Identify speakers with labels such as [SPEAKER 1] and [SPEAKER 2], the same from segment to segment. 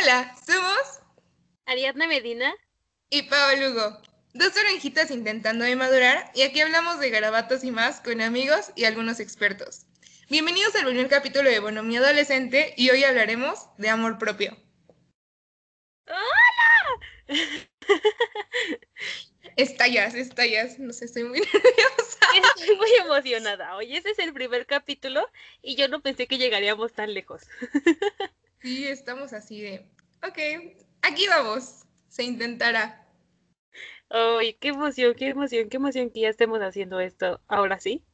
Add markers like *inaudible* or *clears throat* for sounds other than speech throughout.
[SPEAKER 1] Hola, somos
[SPEAKER 2] Ariadna Medina
[SPEAKER 1] y Pau Lugo, dos oranjitas intentando de madurar y aquí hablamos de garabatos y más con amigos y algunos expertos. Bienvenidos al primer capítulo de Bonomía Adolescente y hoy hablaremos de amor propio.
[SPEAKER 2] ¡Hola! *laughs*
[SPEAKER 1] Estallas, estallas, no sé, estoy muy *laughs* nerviosa.
[SPEAKER 2] Estoy muy emocionada. Hoy ese es el primer capítulo y yo no pensé que llegaríamos tan lejos. *laughs*
[SPEAKER 1] Sí, estamos así de, ok, aquí vamos, se intentará.
[SPEAKER 2] Ay, qué emoción, qué emoción, qué emoción que ya estemos haciendo esto ahora sí.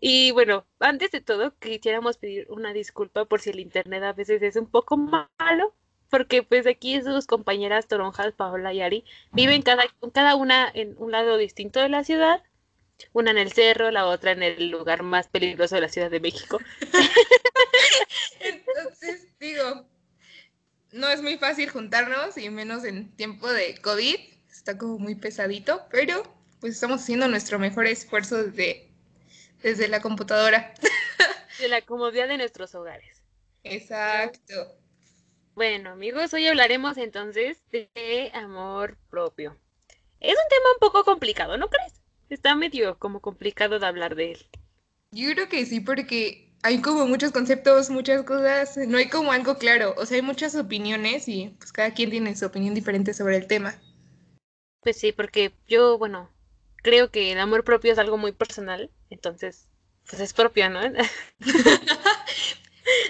[SPEAKER 2] Y bueno, antes de todo, quisiéramos pedir una disculpa por si el internet a veces es un poco malo, porque pues aquí sus compañeras Toronjas, Paola y Ari viven cada, cada una en un lado distinto de la ciudad, una en el cerro, la otra en el lugar más peligroso de la Ciudad de México. *laughs*
[SPEAKER 1] Entonces, digo, no es muy fácil juntarnos y menos en tiempo de COVID, está como muy pesadito, pero pues estamos haciendo nuestro mejor esfuerzo desde, desde la computadora. *laughs*
[SPEAKER 2] De la comodidad de nuestros hogares.
[SPEAKER 1] Exacto.
[SPEAKER 2] Bueno, amigos, hoy hablaremos entonces de amor propio. Es un tema un poco complicado, ¿no crees? Está medio como complicado de hablar de él.
[SPEAKER 1] Yo creo que sí, porque hay como muchos conceptos, muchas cosas, no hay como algo claro, o sea, hay muchas opiniones y pues cada quien tiene su opinión diferente sobre el tema.
[SPEAKER 2] Pues sí, porque yo, bueno, creo que el amor propio es algo muy personal, entonces, pues es propio, ¿no? *laughs*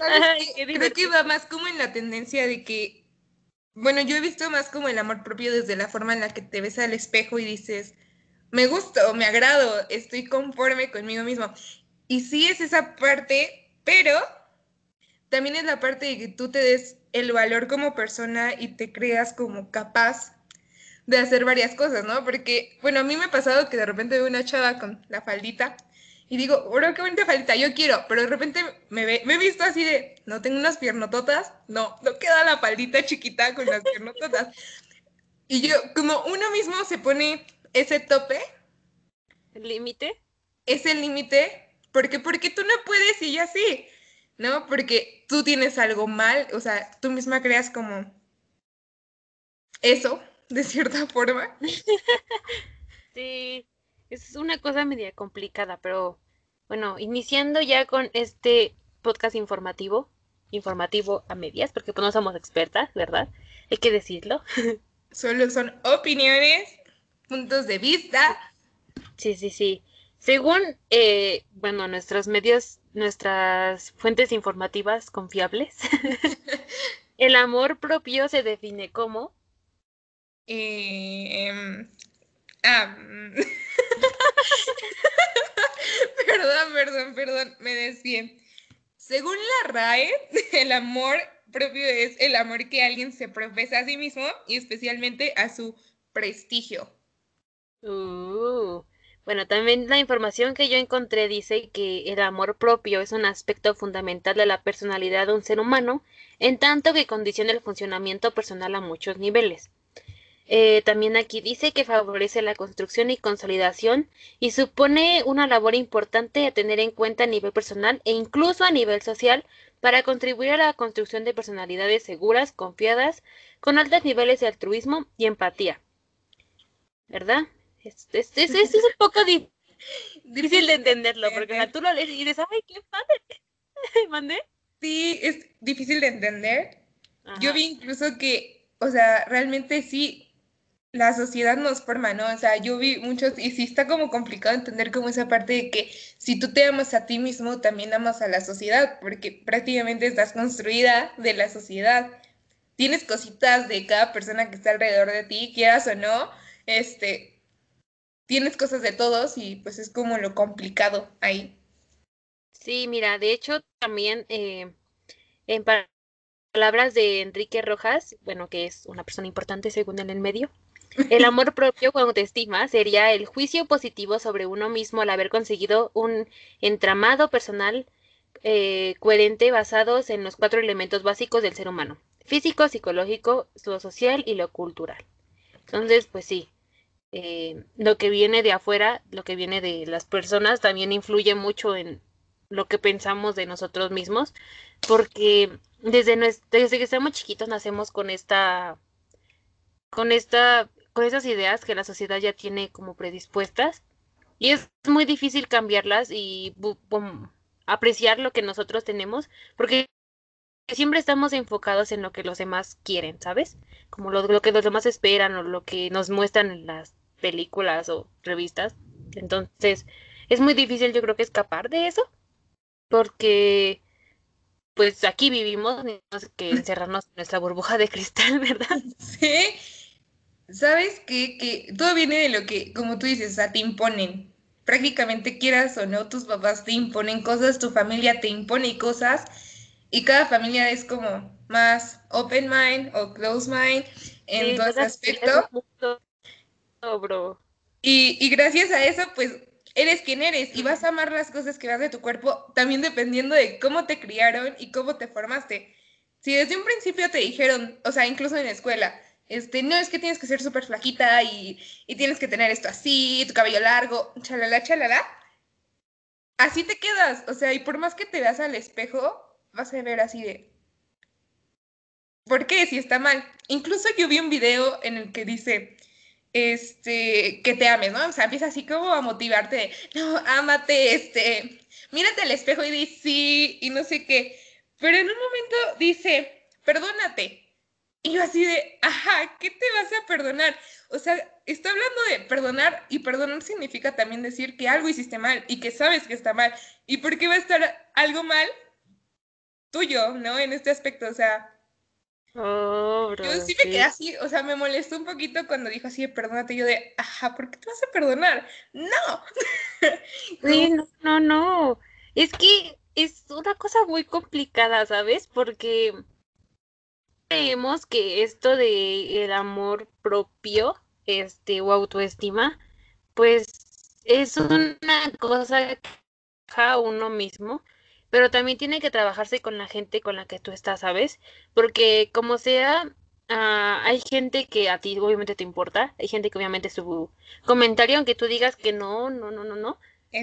[SPEAKER 1] Ay, creo que va más como en la tendencia de que, bueno, yo he visto más como el amor propio desde la forma en la que te ves al espejo y dices, me gusto, me agrado, estoy conforme conmigo mismo. Y sí es esa parte, pero también es la parte de que tú te des el valor como persona y te creas como capaz de hacer varias cosas, ¿no? Porque, bueno, a mí me ha pasado que de repente veo una chava con la faldita y digo, bro, qué bonita faldita, yo quiero, pero de repente me, ve, me he visto así de, no tengo unas piernototas, no, no queda la faldita chiquita con las piernototas. Y yo, como uno mismo se pone ese tope.
[SPEAKER 2] ¿El límite?
[SPEAKER 1] Ese límite, porque porque tú no puedes y ya sí, ¿no? Porque tú tienes algo mal, o sea, tú misma creas como eso, de cierta *laughs* forma. *laughs*
[SPEAKER 2] sí, es una cosa media complicada, pero bueno, iniciando ya con este podcast informativo, informativo a medias, porque pues no somos expertas, ¿verdad? Hay que decirlo. *laughs*
[SPEAKER 1] Solo son opiniones, puntos de vista.
[SPEAKER 2] Sí, sí, sí. Según, eh, bueno, nuestros medios, nuestras fuentes informativas confiables, *laughs* el amor propio se define como...
[SPEAKER 1] Eh, *laughs* perdón, perdón, perdón, me desvié. Según la RAE, el amor propio es el amor que alguien se profesa a sí mismo y especialmente a su prestigio.
[SPEAKER 2] Uh, bueno, también la información que yo encontré dice que el amor propio es un aspecto fundamental de la personalidad de un ser humano, en tanto que condiciona el funcionamiento personal a muchos niveles. Eh, también aquí dice que favorece la construcción y consolidación y supone una labor importante a tener en cuenta a nivel personal e incluso a nivel social para contribuir a la construcción de personalidades seguras, confiadas, con altos niveles de altruismo y empatía. ¿Verdad? Es, es, es, es un poco difícil de entenderlo, porque tú lo lees y dices, ¡ay, qué padre! *laughs* ¿Mandé?
[SPEAKER 1] Sí, es difícil de entender. Yo vi incluso que, o sea, realmente sí, la sociedad nos forma, ¿no? O sea, yo vi muchos, y sí está como complicado entender como esa parte de que si tú te amas a ti mismo, también amas a la sociedad, porque prácticamente estás construida de la sociedad. Tienes cositas de cada persona que está alrededor de ti, quieras o no, este, tienes cosas de todos y pues es como lo complicado ahí.
[SPEAKER 2] Sí, mira, de hecho también eh, en palabras de Enrique Rojas, bueno, que es una persona importante según en el medio, el *laughs* amor propio con autoestima sería el juicio positivo sobre uno mismo al haber conseguido un entramado personal eh, coherente basados en los cuatro elementos básicos del ser humano, físico, psicológico, lo social y lo cultural. Entonces, pues sí, eh, lo que viene de afuera, lo que viene de las personas también influye mucho en lo que pensamos de nosotros mismos, porque desde, desde que estamos chiquitos nacemos con esta, con esta, con esas ideas que la sociedad ya tiene como predispuestas y es muy difícil cambiarlas y apreciar lo que nosotros tenemos, porque siempre estamos enfocados en lo que los demás quieren, ¿sabes? Como lo, lo que los demás esperan o lo que nos muestran en las películas o revistas. Entonces, es muy difícil yo creo que escapar de eso, porque pues aquí vivimos, tenemos que *laughs* encerrarnos en nuestra burbuja de cristal, ¿verdad?
[SPEAKER 1] Sí. ¿Sabes qué? Que todo viene de lo que, como tú dices, o sea, te imponen. Prácticamente quieras o no, tus papás te imponen cosas, tu familia te impone cosas y cada familia es como más open mind o close mind en todo ese aspecto. Y, y gracias a eso, pues eres quien eres y vas a amar las cosas que vas de tu cuerpo también dependiendo de cómo te criaron y cómo te formaste. Si desde un principio te dijeron, o sea, incluso en la escuela, este, no es que tienes que ser súper flaquita y, y, tienes que tener esto así, tu cabello largo, chalala, chalala, así te quedas. O sea, y por más que te veas al espejo, vas a ver así de, ¿por qué? Si está mal. Incluso yo vi un video en el que dice, este, que te ames, ¿no? O sea, empieza así como a motivarte, no, ámate, este, mírate al espejo y dice sí, y no sé qué. Pero en un momento dice, perdónate. Y yo así de, ajá, ¿qué te vas a perdonar? O sea, está hablando de perdonar y perdonar significa también decir que algo hiciste mal y que sabes que está mal. ¿Y por qué va a estar algo mal tuyo, ¿no? En este aspecto, o sea,
[SPEAKER 2] Oh,
[SPEAKER 1] yo sí me quedé así, o sea, me molestó un poquito cuando dijo así, perdónate, yo de, ajá, ¿por qué te vas a perdonar? No. *laughs*
[SPEAKER 2] sí, no, no, no. Es que es una cosa muy complicada, ¿sabes? Porque creemos que esto de el amor propio, este, o autoestima, pues es una cosa que a uno mismo pero también tiene que trabajarse con la gente con la que tú estás, ¿sabes? Porque como sea, ah, hay gente que a ti obviamente te importa, hay gente que obviamente su comentario, aunque tú digas que no, no, no, no, no,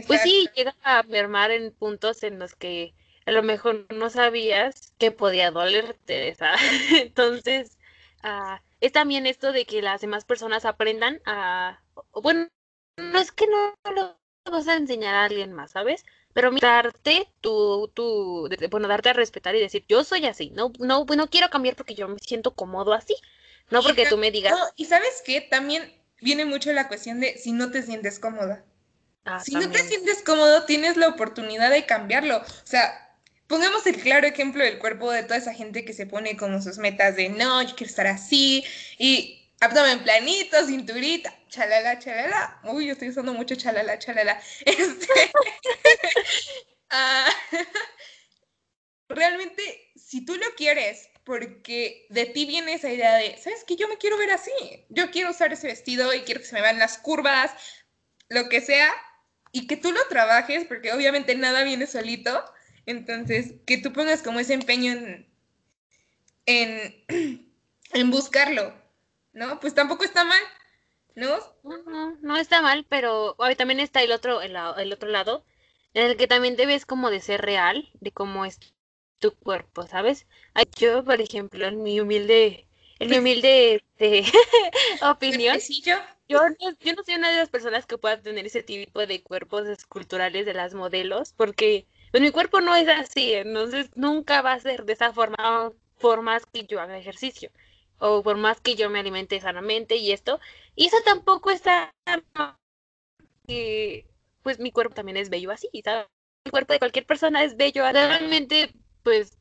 [SPEAKER 2] pues sí, llega a mermar en puntos en los que a lo mejor no sabías que podía dolerte, *laughs* ¿sabes? Entonces, uh, es también esto de que las demás personas aprendan a, bueno, no es que no lo vas a enseñar a alguien más, ¿sabes? Pero darte tu, tu, bueno, darte a respetar y decir, yo soy así, no, no, no quiero cambiar porque yo me siento cómodo así, no porque tú me digas.
[SPEAKER 1] y sabes qué, también viene mucho la cuestión de si no te sientes cómoda. Ah, si no te sientes cómodo, tienes la oportunidad de cambiarlo. O sea, pongamos el claro ejemplo del cuerpo de toda esa gente que se pone como sus metas de, no, yo quiero estar así, y abdomen planito, cinturita, chalala, chalala. Uy, yo estoy usando mucho chalala, chalala. *laughs* Este, *laughs* ah, realmente, si tú lo quieres, porque de ti viene esa idea de, ¿sabes qué? Yo me quiero ver así. Yo quiero usar ese vestido y quiero que se me vean las curvas, lo que sea, y que tú lo trabajes, porque obviamente nada viene solito. Entonces, que tú pongas como ese empeño en, en, *clears throat* en buscarlo ¿no? Pues tampoco está mal, ¿no?
[SPEAKER 2] No, no, está mal, pero también está el otro, el, otro lado, en el que también debes como de ser real, de cómo es tu cuerpo, ¿sabes? Yo, por ejemplo, en mi humilde, en mi humilde de, *laughs* opinión, yo? Yo no, yo no soy una de las personas que pueda tener ese tipo de cuerpos esculturales de las modelos, porque pues, mi cuerpo no es así, entonces nunca va a ser de esa forma, por más que yo haga ejercicio o por más que yo me alimente sanamente y esto, y eso tampoco está, eh, pues mi cuerpo también es bello así, ¿sabes? El cuerpo de cualquier persona es bello, realmente, pues,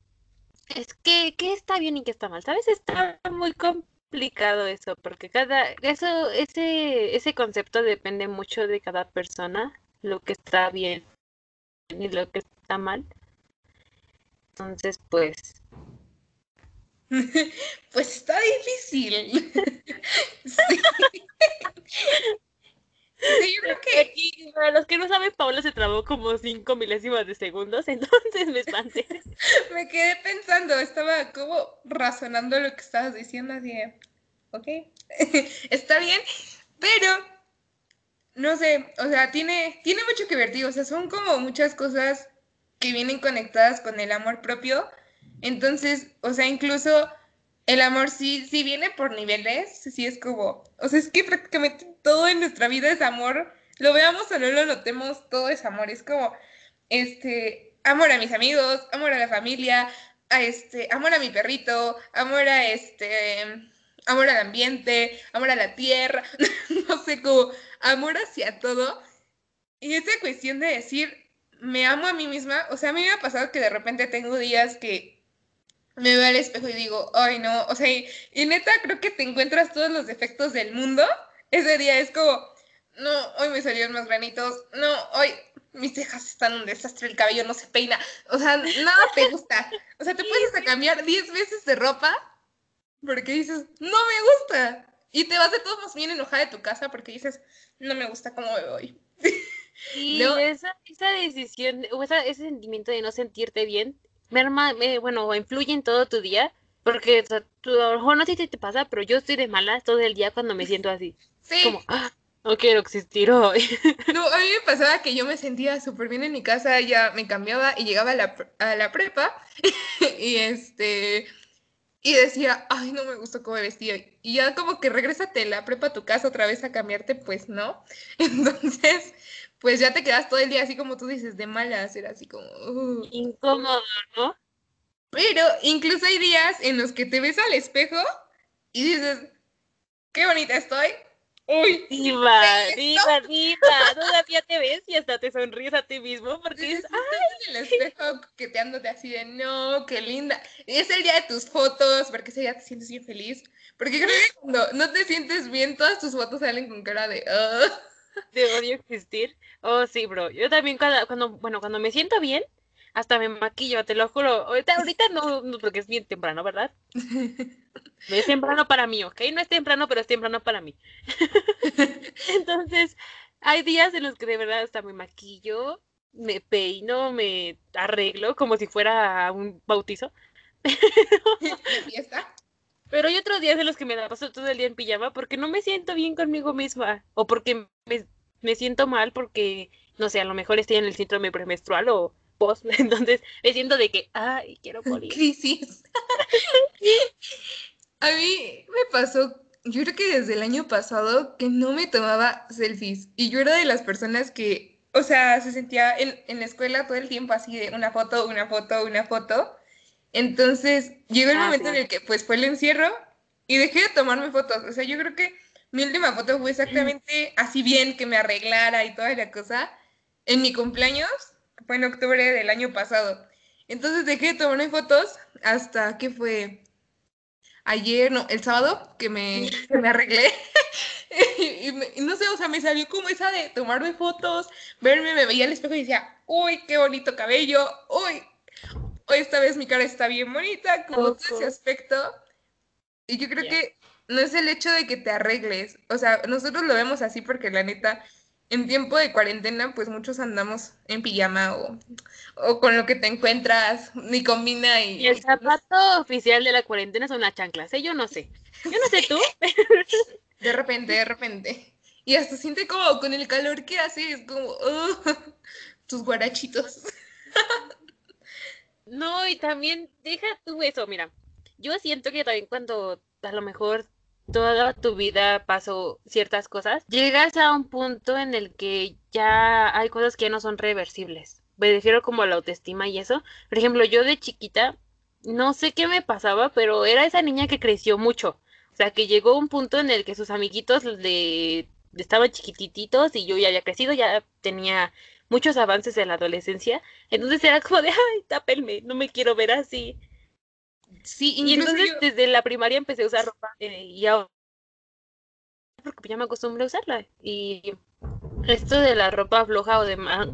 [SPEAKER 2] es que, ¿qué está bien y qué está mal? ¿Sabes? Está muy complicado eso, porque cada, eso, ese, ese concepto depende mucho de cada persona, lo que está bien y lo que está mal. Entonces, pues, *laughs*
[SPEAKER 1] Pues está difícil. *laughs* *laughs*
[SPEAKER 2] Sí. yo creo que. para los que no saben, Paula se trabó como cinco milésimas de segundos, entonces me espanté.
[SPEAKER 1] me quedé pensando, estaba como razonando lo que estabas diciendo, así ok, está bien, pero no sé, o sea, tiene, tiene mucho que ver, tío, o sea, son como muchas cosas que vienen conectadas con el amor propio. Entonces, o sea, incluso el amor sí, sí viene por niveles, sí es como, o sea, es que prácticamente todo en nuestra vida es amor, lo veamos o no lo notemos, todo es amor, es como, este, amor a mis amigos, amor a la familia, a este, amor a mi perrito, amor a este, amor al ambiente, amor a la tierra, *laughs* no sé, como amor hacia todo. Y esa cuestión de decir, me amo a mí misma, o sea, a mí me ha pasado que de repente tengo días que me veo al espejo y digo, ay no, o sea, y, neta creo que te encuentras todos los defectos del mundo. Ese día es como, no, hoy me salieron más granitos, no, hoy mis cejas están un desastre, el cabello no se peina, o sea, nada te gusta. O sea, te puedes cambiar 10 veces de ropa porque dices, no me gusta. Y te vas de todos modos bien enojada de tu casa porque dices, no me gusta cómo me voy. *laughs*
[SPEAKER 2] Y esa, esa decisión, o ese sentimiento de no sentirte bien, merma, eh, bueno, influye en todo tu día, porque a lo mejor no sé si te pasa, pero yo estoy de malas todo el día cuando me *laughs* siento así. Sí. Como, ah, no quiero existir hoy. *laughs*
[SPEAKER 1] No, a mí me pasaba que yo me sentía súper bien en mi casa, ya me cambiaba y llegaba a la, a la prepa *laughs* y este y decía, ay, no me gustó cómo me vestía. Y ya como que regrésate la prepa a tu casa otra vez a cambiarte, pues no. Entonces, pues ya te quedas todo el día así como tú dices, de malas, era así como...
[SPEAKER 2] Uh". Incómodo, ¿no?
[SPEAKER 1] Pero incluso hay días en los que te ves al espejo y dices, qué bonita estoy, Uy,
[SPEAKER 2] diva, diva, diva, *laughs* todavía te ves y hasta te sonríes a ti mismo porque dices,
[SPEAKER 1] en el espejo coqueteándote así de, no, qué linda. Es el día de tus fotos, porque ese día te sientes bien feliz. Porque creo que cuando no te sientes bien, todas tus fotos salen con cara de, *laughs*
[SPEAKER 2] De odio existir. Oh, sí, bro. Yo también cuando, cuando, bueno, cuando me siento bien, hasta me maquillo, te lo juro. Ahorita, ahorita no, no porque es bien temprano, ¿verdad? No *laughs* es temprano para mí, ¿ok? No es temprano, pero es temprano para mí. *laughs* Entonces, hay días en los que de verdad hasta me maquillo, me peino, me arreglo como si fuera un bautizo.
[SPEAKER 1] ¿Fiesta?
[SPEAKER 2] Pero hay otros días en los que me da paso todo el día en pijama porque no me siento bien conmigo misma o porque me, me siento mal porque, no sé, a lo mejor estoy en el síndrome premenstrual o post, *laughs* entonces me siento de que, ay, quiero *laughs* morir.
[SPEAKER 1] Crisis. *laughs* A mí me pasó, yo creo que desde el año pasado que no me tomaba selfies y yo era de las personas que, o sea, se sentía en, en la escuela todo el tiempo así de una foto, una foto, una foto. Entonces llegó el ah, momento en el que pues fue el encierro y dejé de tomarme fotos. O sea, yo creo que mi última foto fue exactamente así bien, que me arreglara y toda la cosa, en mi cumpleaños, fue en octubre del año pasado. Entonces dejé de tomarme fotos hasta que fue ayer, no, el sábado, que me, *laughs* me arreglé. *laughs* y, no sé, o sea, me salió como esa de tomarme fotos, verme, me veía al espejo y decía, uy, qué bonito cabello, uy, esta vez mi cara está bien bonita, como todo ese aspecto. Y yo creo que no es el hecho de que te arregles, o sea, nosotros lo vemos así porque la neta, en tiempo de cuarentena, pues muchos andamos en pijama o, o con lo que te encuentras, ni combina y...
[SPEAKER 2] Y el zapato oficial de la cuarentena son las chanclas, ¿eh? Yo no sé. Yo no sé tú. *laughs*
[SPEAKER 1] de repente, de repente. Y hasta siente como con el calor que hace, es como... tus guarachitos. *laughs*
[SPEAKER 2] no, y también deja tú eso, mira. Yo siento que también cuando a lo mejor toda tu vida pasó ciertas cosas, llegas a un punto en el que ya hay cosas que no son reversibles. Me refiero como a la autoestima y eso. Por ejemplo, yo de chiquita, no sé qué me pasaba, pero era esa niña que creció mucho. O sea, que llegó un punto en el que sus amiguitos de, estaban chiquititos y yo ya había crecido, ya tenía muchos avances en la adolescencia. Entonces era como de, ay, tápenme, no me quiero ver así. Sí, y entonces desde la primaria empecé a usar ropa eh, y ahora porque ya me acostumbré a usarla. Y esto de la ropa floja o de más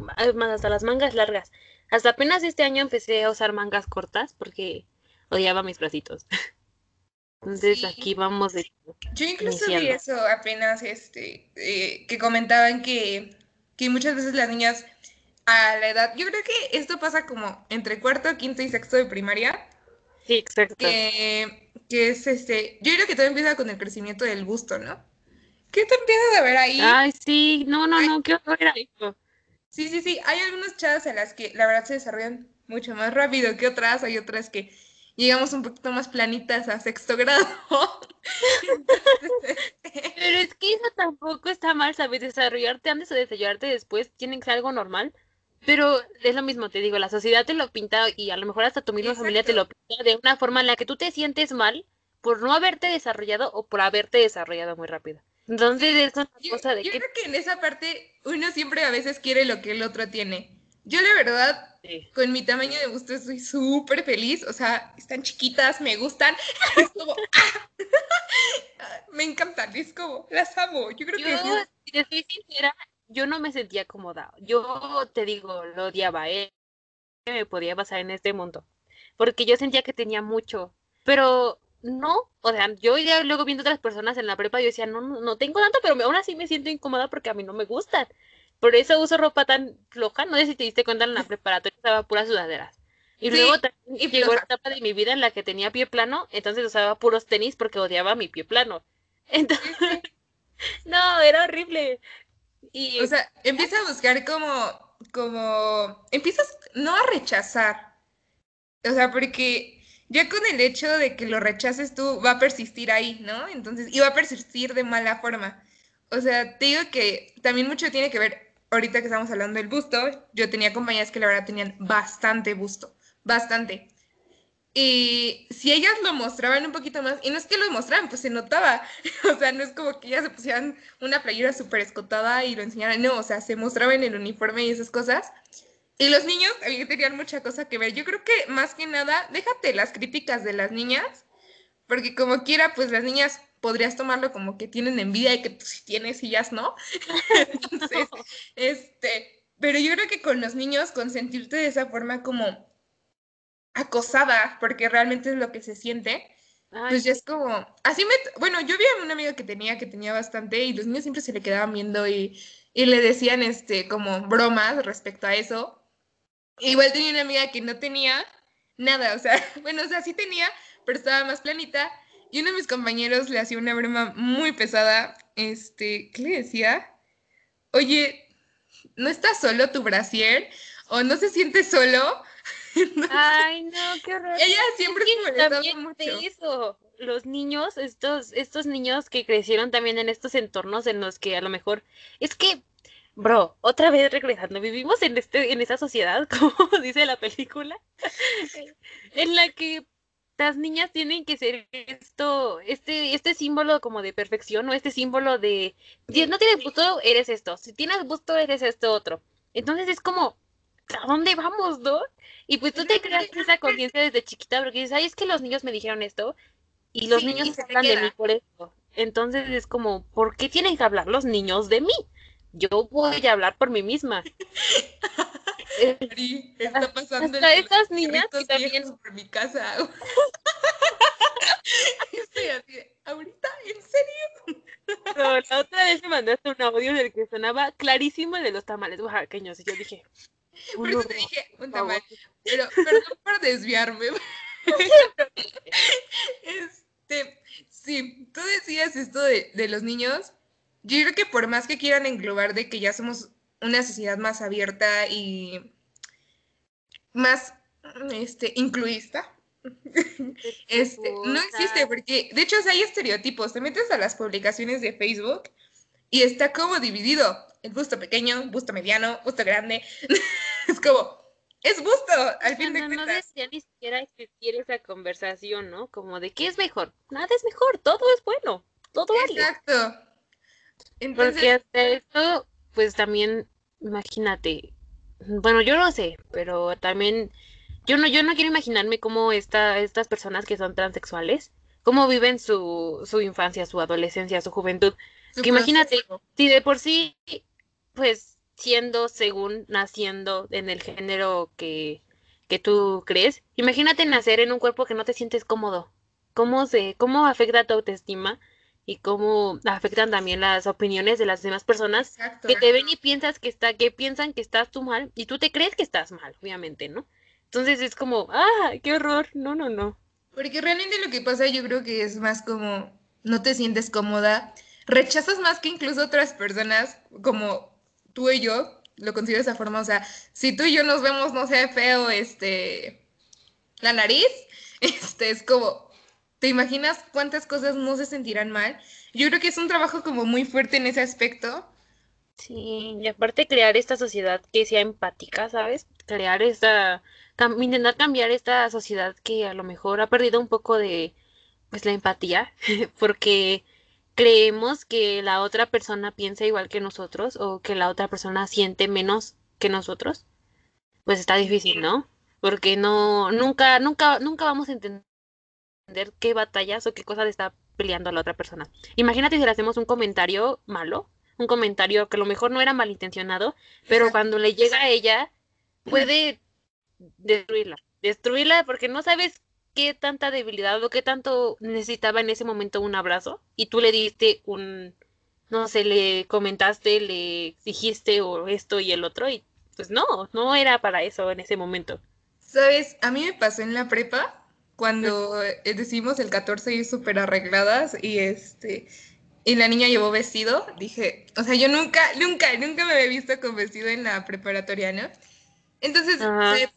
[SPEAKER 2] hasta las mangas largas. Hasta apenas este año empecé a usar mangas cortas porque odiaba mis bracitos. *laughs* Entonces aquí vamos de
[SPEAKER 1] Yo incluso vi eso apenas este eh, que comentaban que, que muchas veces las niñas a la edad, yo creo que esto pasa como entre cuarto, quinto y sexto de primaria,
[SPEAKER 2] Sí, exacto.
[SPEAKER 1] Que, es este, yo creo que todo empieza con el crecimiento del gusto, ¿no? ¿Qué te empiezas a ver ahí?
[SPEAKER 2] Ay, sí, no, no, no, qué horror eso.
[SPEAKER 1] Sí, sí, sí. Hay algunas chavas a las que la verdad se desarrollan mucho más rápido que otras. Hay otras que llegamos un poquito más planitas a sexto grado. *laughs*
[SPEAKER 2] Pero es que eso tampoco está mal, ¿sabes? Desarrollarte antes o desarrollarte después tiene que ser algo normal. Pero es lo mismo, te digo, la sociedad te lo pinta y a lo mejor hasta tu misma familia te lo pinta de una forma en la que tú te sientes mal por no haberte desarrollado o por haberte desarrollado muy rápido. Entonces es una cosa de
[SPEAKER 1] yo
[SPEAKER 2] que...
[SPEAKER 1] creo que en esa parte uno siempre a veces quiere lo que el otro tiene. Yo la verdad, con mi tamaño de gusto estoy súper feliz. O sea, están chiquitas, me gustan. *laughs* Es como, ¡ah! me encantan, es como, las amo. Yo creo que...
[SPEAKER 2] Si te soy sincera, yo no me sentía cómoda. Yo te digo, lo odiaba, ¿eh? Me podía pasar en este mundo. Porque yo sentía que tenía mucho. Pero no, o sea, yo ya luego viendo otras personas en la prepa, yo decía, no, no, no tengo tanto, pero aún así me siento incómoda porque a mí no me gustan. Por eso uso ropa tan floja, no sé si te diste cuenta en la *laughs* preparatoria estaba puras sudaderas. Y luego también llegó la etapa de mi vida en la que tenía pie plano, entonces usaba puros tenis porque odiaba mi pie plano. *laughs* Entonces, no, era horrible. Y,
[SPEAKER 1] o sea, empieza a buscar como, como, empiezas no a rechazar. O sea, porque ya con el hecho de que lo rechaces tú, va a persistir ahí, ¿no? Entonces, y va a persistir de mala forma. O sea, te digo que también mucho tiene que ver, ahorita que estamos hablando del busto, yo tenía compañías que la verdad tenían bastante busto, bastante. Y si ellas lo mostraban un poquito más, y no es que lo mostraran, pues se notaba, *laughs* o sea, no es como que ellas se pusieran una playera súper escotada y lo enseñaran, no, o sea, se mostraba en el uniforme y esas cosas. Y los niños también tenían mucha cosa que ver. Yo creo que más que nada, déjate las críticas de las niñas, porque como quiera, pues las niñas podrías tomarlo como que tienen envidia de que tú sí tienes y ellas no. *laughs* Entonces, este, pero yo creo que con los niños consentirte de esa forma como acosada, porque realmente es lo que se siente, pues ya es como, así me, bueno, yo vi a una amiga que tenía, que tenía bastante, y los niños siempre se le quedaban viendo y, y le decían, este, como bromas respecto a eso, Igual tenía una amiga que no tenía nada, o sea, *laughs* bueno, o sea, sí tenía, pero estaba más planita. Y uno de mis compañeros le hacía una broma muy pesada, este, ¿qué le decía? Oye, ¿no estás solo tu brasier? ¿O no se siente solo? *laughs*
[SPEAKER 2] Ay, no, qué horror.
[SPEAKER 1] Ella siempre me molestaba mucho.
[SPEAKER 2] Eso. Los niños, estos, estos niños que crecieron también en estos entornos en los que a lo mejor es que Bro, otra vez regresando, vivimos en este, en esa sociedad, *laughs* como dice la película, *laughs* en la que las niñas tienen que ser esto, este, este símbolo como de perfección, o este símbolo de si no tienes gusto, eres esto, si tienes gusto, eres esto otro. Entonces es como, ¿a dónde vamos, no? Y pues tú te creas esa conciencia desde chiquita, porque dices, ay, es que los niños me dijeron esto, y los niños se hablan de mí por eso. Entonces es como, ¿por qué tienen que hablar los niños de mí? yo voy a hablar por mí misma. *laughs*
[SPEAKER 1] está pasando
[SPEAKER 2] hasta esas niñas que también *laughs*
[SPEAKER 1] por mi casa. *laughs* Estoy así, ahorita, ¿en serio?
[SPEAKER 2] No, la otra vez me mandaste un audio en el que sonaba clarísimo el de los tamales oaxaqueños y yo dije,
[SPEAKER 1] por eso te dije un tamal, pero perdón por desviarme. *laughs* este, sí, tú decías esto de, de los niños yo creo que por más que quieran englobar de que ya somos una sociedad más abierta y más este, incluista, *laughs* este, no existe, porque de hecho hay estereotipos. Te metes a las publicaciones de Facebook y está como dividido. El busto pequeño, busto mediano, busto grande. *laughs* es como, es busto, al fin de cuentas. No
[SPEAKER 2] debería ni siquiera existir esa conversación, ¿no? Como de qué es mejor. Nada es mejor, todo es bueno, todo vale.
[SPEAKER 1] Exacto.
[SPEAKER 2] Porque hasta esto, pues también, imagínate, bueno, yo no sé, pero también, yo no, yo no quiero imaginarme cómo esta, estas personas que son transexuales, cómo viven su, su infancia, su adolescencia, su juventud. que imagínate, si de por sí, pues siendo según naciendo en el género que, que tú crees, imagínate nacer en un cuerpo que no te sientes cómodo. ¿Cómo se, cómo afecta tu autoestima? Y cómo afectan también las opiniones de las demás personas que te ven y piensas que está, que piensan que estás tú mal y tú te crees que estás mal, obviamente, ¿no? Entonces es como, ah, qué horror, no, no, no.
[SPEAKER 1] Porque realmente lo que pasa yo creo que es más como no te sientes cómoda, rechazas más que incluso otras personas como tú y yo, lo considero de esa forma. O sea, si tú y yo nos vemos, no sé, feo, este, la nariz, *laughs* este, es como, ¿te imaginas cuántas cosas no se sentirán mal? Yo creo que es un trabajo como muy fuerte en ese aspecto.
[SPEAKER 2] Sí, y aparte crear esta sociedad que sea empática, ¿sabes? Crear esta, intentar cambiar esta sociedad que a lo mejor ha perdido un poco de, pues, la empatía, *laughs* porque creemos que la otra persona piensa igual que nosotros o que la otra persona siente menos que nosotros, pues está difícil, ¿no? Porque no, nunca, nunca, nunca vamos a entender qué batallas o qué cosas está peleando a la otra persona. Imagínate si le hacemos un comentario malo, un comentario que a lo mejor no era malintencionado, pero cuando le llega a ella, puede destruirla. Destruirla porque no sabes qué tanta debilidad o qué tanto necesitaba en ese momento un abrazo y tú le diste un, no sé, le comentaste, le dijiste o esto y el otro y pues no, no era para eso en ese momento.
[SPEAKER 1] Sabes, a mí me pasó en la prepa cuando eh, decimos el 14 y súper arregladas y este y la niña llevó vestido, dije, o sea, yo nunca, nunca, nunca me había visto con vestido en la preparatoria, ¿no? Entonces,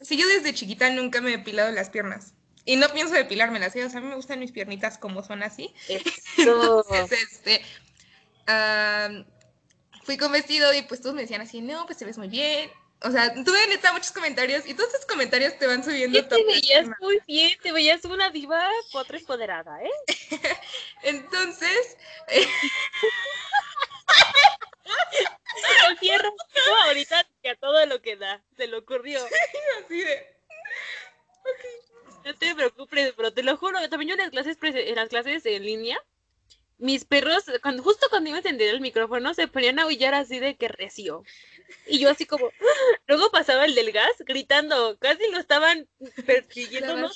[SPEAKER 1] si yo desde chiquita nunca me he depilado las piernas. Y no pienso depilármelas, ¿eh? o sea, a mí me gustan mis piernitas como son así. *laughs* Entonces, este, fui con vestido y pues todos me decían así, no, pues te ves muy bien. O sea, tuve neta muchos comentarios y todos esos comentarios te van subiendo.
[SPEAKER 2] te veías muy bien, te veías una diva cuatro empoderada, ¿eh? *laughs*
[SPEAKER 1] Entonces... *laughs*
[SPEAKER 2] El fierro ahorita que a todo lo que da, se le ocurrió. *laughs*
[SPEAKER 1] así de...
[SPEAKER 2] No te preocupes, pero te lo juro, también yo en las clases, en las clases en línea, mis perros, cuando, justo cuando iba a encender el micrófono, se ponían a aullar así de que reció. *laughs* Y yo así como, luego pasaba el del gas gritando, casi lo estaban persiguiendo. No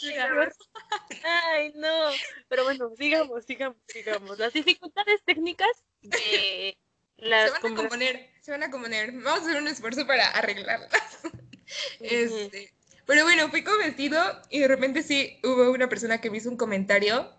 [SPEAKER 2] Ay, no. Pero bueno, sigamos, sigamos, sigamos. Las dificultades técnicas de *laughs*
[SPEAKER 1] las se van a componer, se van a componer. Vamos a hacer un esfuerzo para arreglarlas. *laughs* Este, pero bueno, fui vestido y de repente sí hubo una persona que me hizo un comentario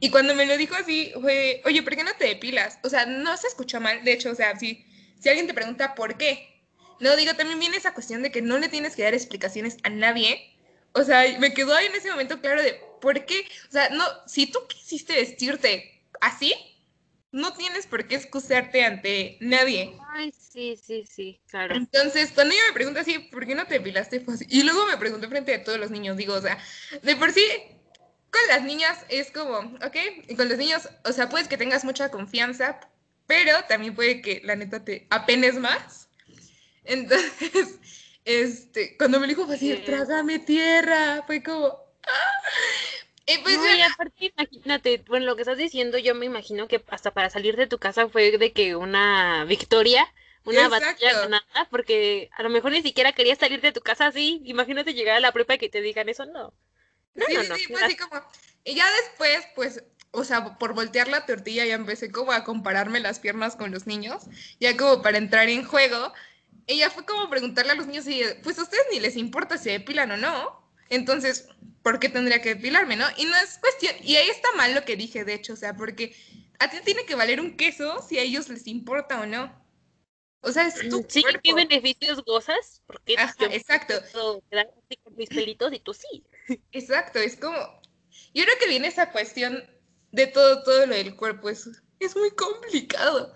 [SPEAKER 1] y cuando me lo dijo así fue, oye, ¿por qué no te depilas? O sea, no se escucha mal, de hecho, o sea, si, si alguien te pregunta por qué, no digo, también viene esa cuestión de que no le tienes que dar explicaciones a nadie. O sea, me quedó ahí en ese momento claro de por qué, o sea, no, si tú quisiste vestirte así, no tienes por qué excusarte ante nadie.
[SPEAKER 2] Ay, sí, sí, sí, claro.
[SPEAKER 1] Entonces, cuando ella me pregunta así, ¿por qué no te depilaste? Pues, y luego me preguntó frente a todos los niños, digo, o sea, de por sí, con las niñas es como, ¿ok? Y con los niños, o sea, puedes que tengas mucha confianza, pero también puede que la neta te apenes más. Entonces, *laughs* este, cuando me dijo fue así, trágame tierra, fue como, ¡ah!
[SPEAKER 2] Y pues aparte, imagínate, bueno, lo que estás diciendo, yo me imagino que hasta para salir de tu casa fue de que una victoria, una batalla ganada, porque a lo mejor ni siquiera querías salir de tu casa así. Imagínate llegar a la prepa y que te digan eso, no.
[SPEAKER 1] sí, sí, sí, fue así como. Y ya después, pues, o sea, por voltear la tortilla ya empecé como a compararme las piernas con los niños, ya como para entrar en juego. Ella fue como preguntarle a los niños y pues a ustedes ni les importa si depilan o no. Entonces, ¿por qué tendría que depilarme, no? Y no es cuestión, y ahí está mal lo que dije, de hecho, o sea, porque a ti tiene que valer un queso si a ellos les importa o no. O sea, es tu
[SPEAKER 2] Sí, ¿qué beneficios gozas? Porque
[SPEAKER 1] Ajá, exacto.
[SPEAKER 2] Quedar con mis pelitos y tú sí.
[SPEAKER 1] Exacto, es como, yo creo que viene esa cuestión de todo, todo lo del cuerpo, es, es muy complicado.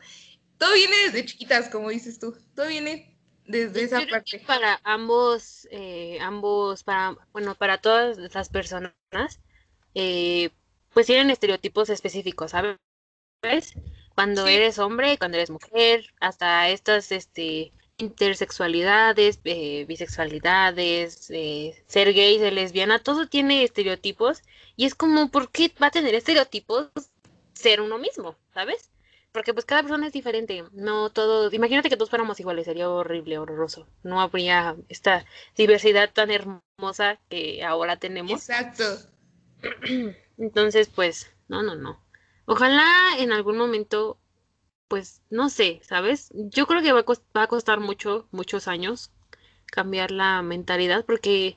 [SPEAKER 1] Todo viene desde chiquitas, como dices tú, todo viene desde esa parte.
[SPEAKER 2] para ambos, eh, ambos, para, bueno, para todas las personas, eh, pues tienen estereotipos específicos, ¿sabes? Cuando eres hombre, cuando eres mujer, hasta estas, este, intersexualidades, eh, bisexualidades, ser gay, ser lesbiana, todo tiene estereotipos y es como, ¿por qué va a tener estereotipos ser uno mismo, ¿sabes? porque pues cada persona es diferente, no todo, imagínate que todos fuéramos iguales, sería horrible, horroroso, no habría esta diversidad tan hermosa que ahora tenemos.
[SPEAKER 1] Exacto. *clears throat*
[SPEAKER 2] Entonces, pues, no, no, no. Ojalá en algún momento, pues, no sé, ¿sabes? Yo creo que va a, va a costar mucho, muchos años cambiar la mentalidad, porque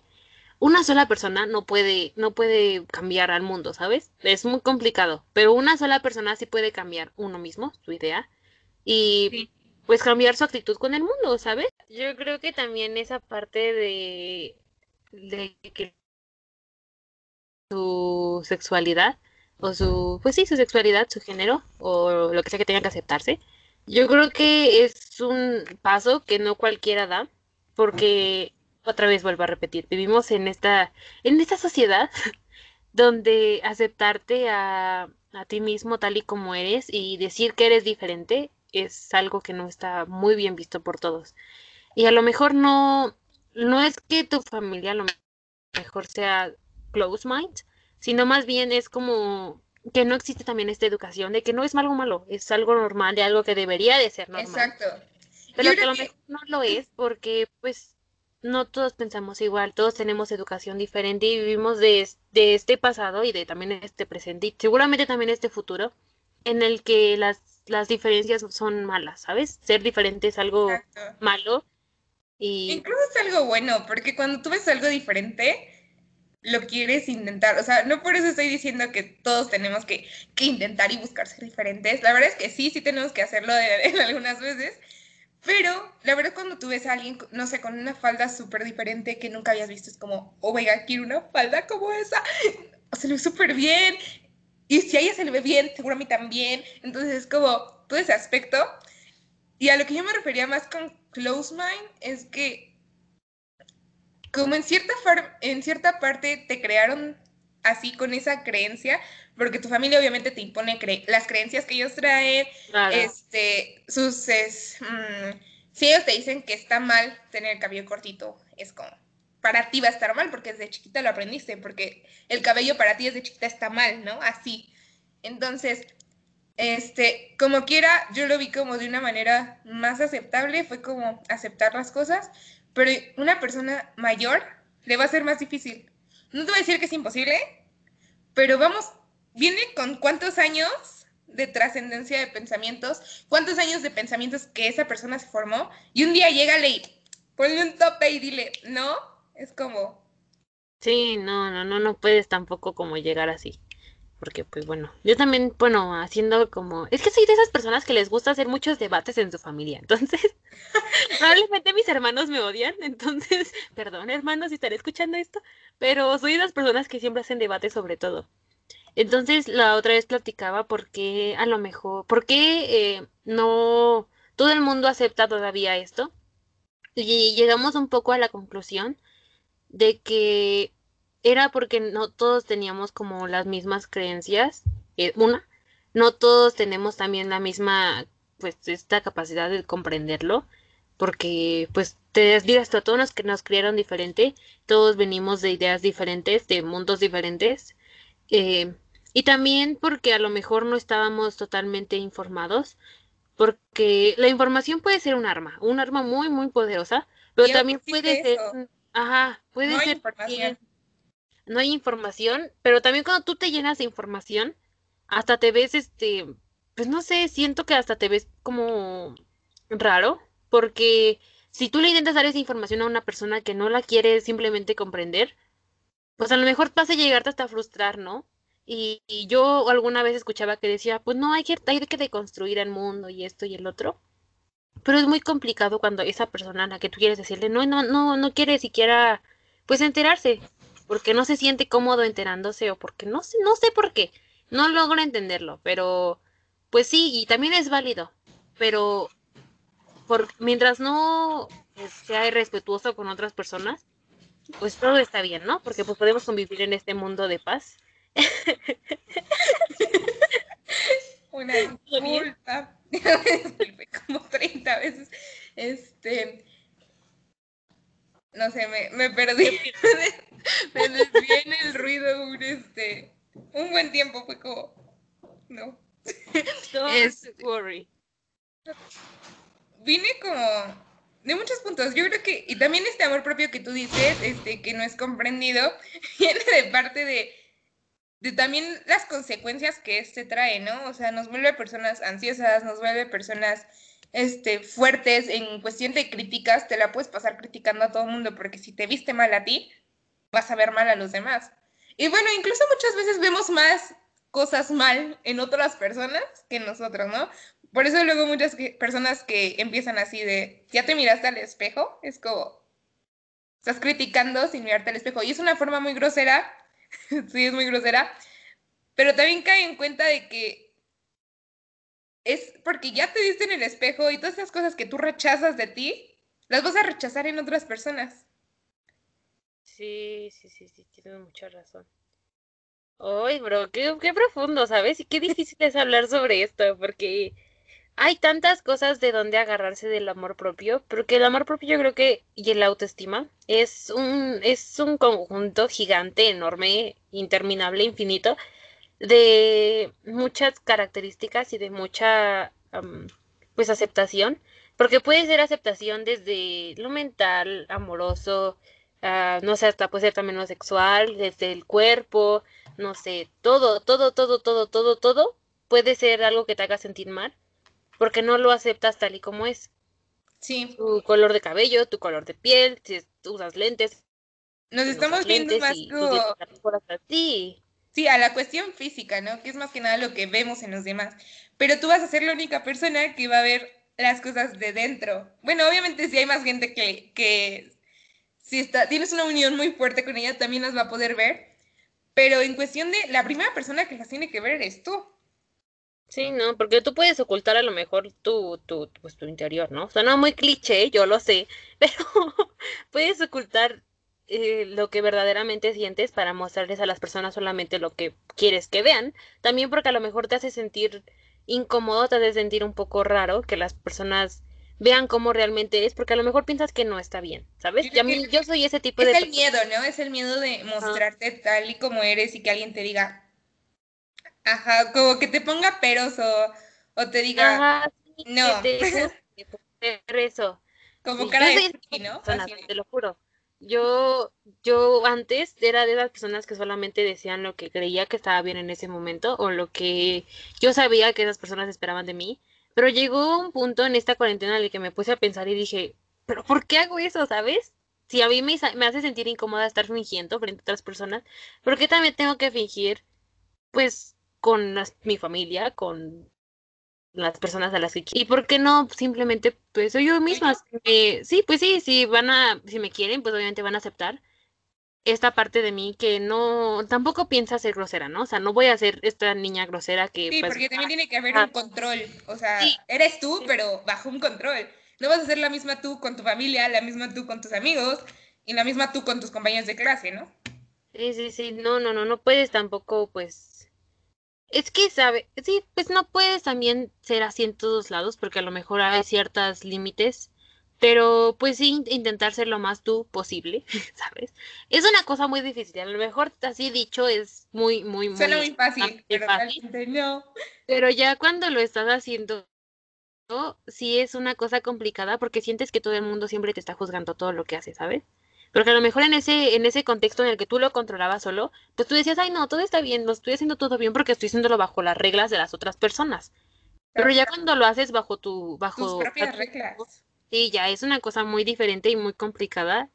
[SPEAKER 2] una sola persona no puede, no puede cambiar al mundo, ¿sabes? Es muy complicado, pero una sola persona sí puede cambiar uno mismo, su idea. Y pues cambiar su actitud con el mundo, ¿sabes? Yo creo que también esa parte de, de que su sexualidad o su, pues sí, su sexualidad, su género o lo que sea que tenga que aceptarse. Yo creo que es un paso que no cualquiera da porque otra vez vuelvo a repetir, vivimos en esta en esta sociedad *laughs* donde aceptarte a, a ti mismo tal y como eres y decir que eres diferente es algo que no está muy bien visto por todos. Y a lo mejor no, no es que tu familia a lo mejor sea close mind, sino más bien es como que no existe también esta educación de que no es algo malo, es algo normal, de algo que debería de ser normal.
[SPEAKER 1] Exacto.
[SPEAKER 2] Pero que a lo mejor no lo es porque pues no todos pensamos igual, todos tenemos educación diferente y vivimos de, de este pasado y de también este presente y seguramente también este futuro en el que las, las diferencias son malas, ¿sabes? Ser diferente es algo malo. Y...
[SPEAKER 1] Incluso es algo bueno, porque cuando tú ves algo diferente, lo quieres intentar. O sea, no por eso estoy diciendo que todos tenemos que, que intentar y buscar ser diferentes. La verdad es que sí, sí tenemos que hacerlo de, *laughs* algunas veces. Pero la verdad cuando tú ves a alguien, no sé, con una falda súper diferente que nunca habías visto, es como, oh, venga, quiero una falda como esa. *laughs* Se ve súper bien. Y si a ella se le ve bien, seguro a mí también. Entonces es como todo ese aspecto. Y a lo que yo me refería más con close mind es que como en cierta, en cierta parte te crearon así con esa creencia, porque tu familia obviamente te impone las creencias que ellos traen, este, sus, mm, si ellos te dicen que está mal tener el cabello cortito, es como, para ti va a estar mal porque desde chiquita lo aprendiste, porque el cabello para ti desde chiquita está mal, ¿no? Así. Entonces, este, como quiera, yo lo vi como de una manera más aceptable, fue como aceptar las cosas, pero una persona mayor le va a ser más difícil. No te voy a decir que es imposible, pero vamos, viene con cuántos años de trascendencia de pensamientos, cuántos años de pensamientos que esa persona se formó, y un día llega y ponle un tope y dile, no, es como...
[SPEAKER 2] Sí, no, no, no, no puedes tampoco como llegar así. Porque, pues bueno, yo también, bueno, haciendo como... Es que soy de esas personas que les gusta hacer muchos debates en su familia. Entonces, *laughs* probablemente mis hermanos me odian. Entonces, *laughs* perdón hermanos si estaré escuchando esto. Pero soy de las personas que siempre hacen debates sobre todo. Entonces, la otra vez platicaba por qué a lo mejor, por qué eh, no todo el mundo acepta todavía esto. Y llegamos un poco a la conclusión de que era porque no todos teníamos como las mismas creencias, eh, una, no todos tenemos también la misma, pues, esta capacidad de comprenderlo, porque, pues, te digas a todos los que nos criaron diferente, todos venimos de ideas diferentes, de mundos diferentes, eh, y también porque a lo mejor no estábamos totalmente informados, porque la información puede ser un arma, un arma muy, muy poderosa, pero también puede ser Ajá, puede no ser. No hay información, pero también cuando tú te llenas de información, hasta te ves, este, pues no sé, siento que hasta te ves como raro, porque si tú le intentas dar esa información a una persona que no la quiere simplemente comprender, pues a lo mejor vas a llegarte hasta frustrar, ¿no? Y, yo alguna vez escuchaba que decía, pues no, hay que, hay que deconstruir el mundo y esto y el otro. Pero es muy complicado cuando esa persona a la que tú quieres decirle no, no, no, no quiere siquiera pues enterarse, porque no se siente cómodo enterándose o porque no sé, no sé por qué, no logro entenderlo, pero pues sí, y también es válido, pero por, mientras no pues, sea irrespetuoso con otras personas, pues todo está bien, ¿no? Porque pues podemos convivir en este mundo de paz. *laughs*
[SPEAKER 1] Una *laughs* disculpa. como 30 veces. Este. No sé, me, me perdí. *laughs* me desvié en el ruido un, este, un buen tiempo. Fue como. No.
[SPEAKER 2] es, worry.
[SPEAKER 1] Vine como de muchos puntos. Yo creo que, y también este amor propio que tú dices, este, que no es comprendido, *laughs* viene de parte de de también las consecuencias que este trae, ¿no? O sea, nos vuelve personas ansiosas, nos vuelve personas este, fuertes en cuestión de críticas, te la puedes pasar criticando a todo el mundo, porque si te viste mal a ti, vas a ver mal a los demás. Y bueno, incluso muchas veces vemos más cosas mal en otras personas que en nosotros, ¿no? Por eso luego muchas personas que empiezan así de, ¿ya te miraste al espejo? Es como, estás criticando sin mirarte al espejo. Y es una forma muy grosera, *laughs* sí, es muy grosera, pero también cae en cuenta de que es porque ya te diste en el espejo y todas esas cosas que tú rechazas de ti, las vas a rechazar en otras personas.
[SPEAKER 2] Sí, sí, sí, sí, tienes mucha razón. Ay, bro, qué, qué profundo, ¿sabes? Y qué difícil es hablar sobre esto, porque hay tantas cosas de donde agarrarse del amor propio, porque el amor propio yo creo que, y el autoestima, es un, es un conjunto gigante, enorme, interminable, infinito, de muchas características y de mucha, pues, aceptación, porque puede ser aceptación desde lo mental, amoroso, ah, no sé, hasta puede ser también lo sexual, desde el cuerpo, no sé, todo, todo, todo, todo, todo, todo puede ser algo que te haga sentir mal porque no lo aceptas tal y como es.
[SPEAKER 1] Sí.
[SPEAKER 2] Tu color de cabello, tu color de piel, si usas lentes.
[SPEAKER 1] Nos estamos viendo más como...
[SPEAKER 2] Sí.
[SPEAKER 1] Sí, a la cuestión física, ¿no? Que es más que nada lo que vemos en los demás. Pero tú vas a ser la única persona que va a ver las cosas de dentro. Bueno, obviamente si hay más gente que, que si está, tienes una unión muy fuerte con ella, también las va a poder ver. Pero en cuestión de la primera persona que las tiene que ver es tú.
[SPEAKER 2] Sí, no, porque tú puedes ocultar a lo mejor tu, tu, pues, tu interior, ¿no? No muy cliché, yo lo sé, *laughs* pero puedes ocultar eh, lo que verdaderamente sientes para mostrarles a las personas solamente lo que quieres que vean. También porque a lo mejor te hace sentir incómodo, te hace sentir un poco raro que las personas vean cómo realmente es, porque a lo mejor piensas que no está bien, ¿sabes? Yo, yo soy ese tipo
[SPEAKER 1] de...
[SPEAKER 2] Es
[SPEAKER 1] el miedo, ¿no? Es el miedo de mostrarte tal y como eres y que alguien te diga, Ajá, como que te ponga peros o, te diga, Ajá, no.
[SPEAKER 2] Que *laughs* eso.
[SPEAKER 1] Como cara de ¿no?
[SPEAKER 2] te lo juro. Yo, yo antes era de las personas que solamente decían lo que creía que estaba bien en ese momento o lo que yo sabía que esas personas esperaban de mí. Pero llegó un punto en esta cuarentena en el que me puse a pensar y dije, ¿pero por qué hago eso, sabes? Si a mí me, me hace sentir incómoda estar fingiendo frente a otras personas, ¿por qué también tengo que fingir? Pues con mi familia, con las personas a las que quiero. ¿Y por qué no simplemente, pues soy yo misma? sí, pues sí, si van a, si me quieren, pues obviamente van a aceptar esta parte de mí que no, tampoco piensa ser grosera, ¿no? O sea, no voy a ser esta niña grosera que...
[SPEAKER 1] Sí,
[SPEAKER 2] pues,
[SPEAKER 1] porque también tiene que haber un control, o sea, eres tú, pero bajo un control. No vas a ser la misma tú con tu familia, la misma tú con tus amigos y la misma tú con tus compañeros de clase, ¿no?
[SPEAKER 2] Sí, sí, sí, no, no, no, no puedes tampoco, pues, es que, sabe, sí, pues no puedes también ser así en todos lados, porque a lo mejor hay ciertos límites, pero pues sí, intentar ser lo más tú posible, *laughs* ¿sabes? Es una cosa muy difícil, a lo mejor así dicho es muy, muy, muy...
[SPEAKER 1] Suena muy fácil, pero no.
[SPEAKER 2] Pero ya cuando lo estás haciendo, sí es una cosa complicada porque sientes que todo el mundo siempre te está juzgando todo lo que haces, ¿sabes? Porque a lo mejor en ese, en ese contexto en el que tú lo controlabas solo, pues tú decías, ay, no, todo está bien, lo estoy haciendo todo bien porque estoy haciéndolo bajo las reglas de las otras personas. Pero ya cuando lo haces bajo tu, bajo
[SPEAKER 1] tus propias reglas.
[SPEAKER 2] Sí, ya es una cosa muy diferente y muy complicada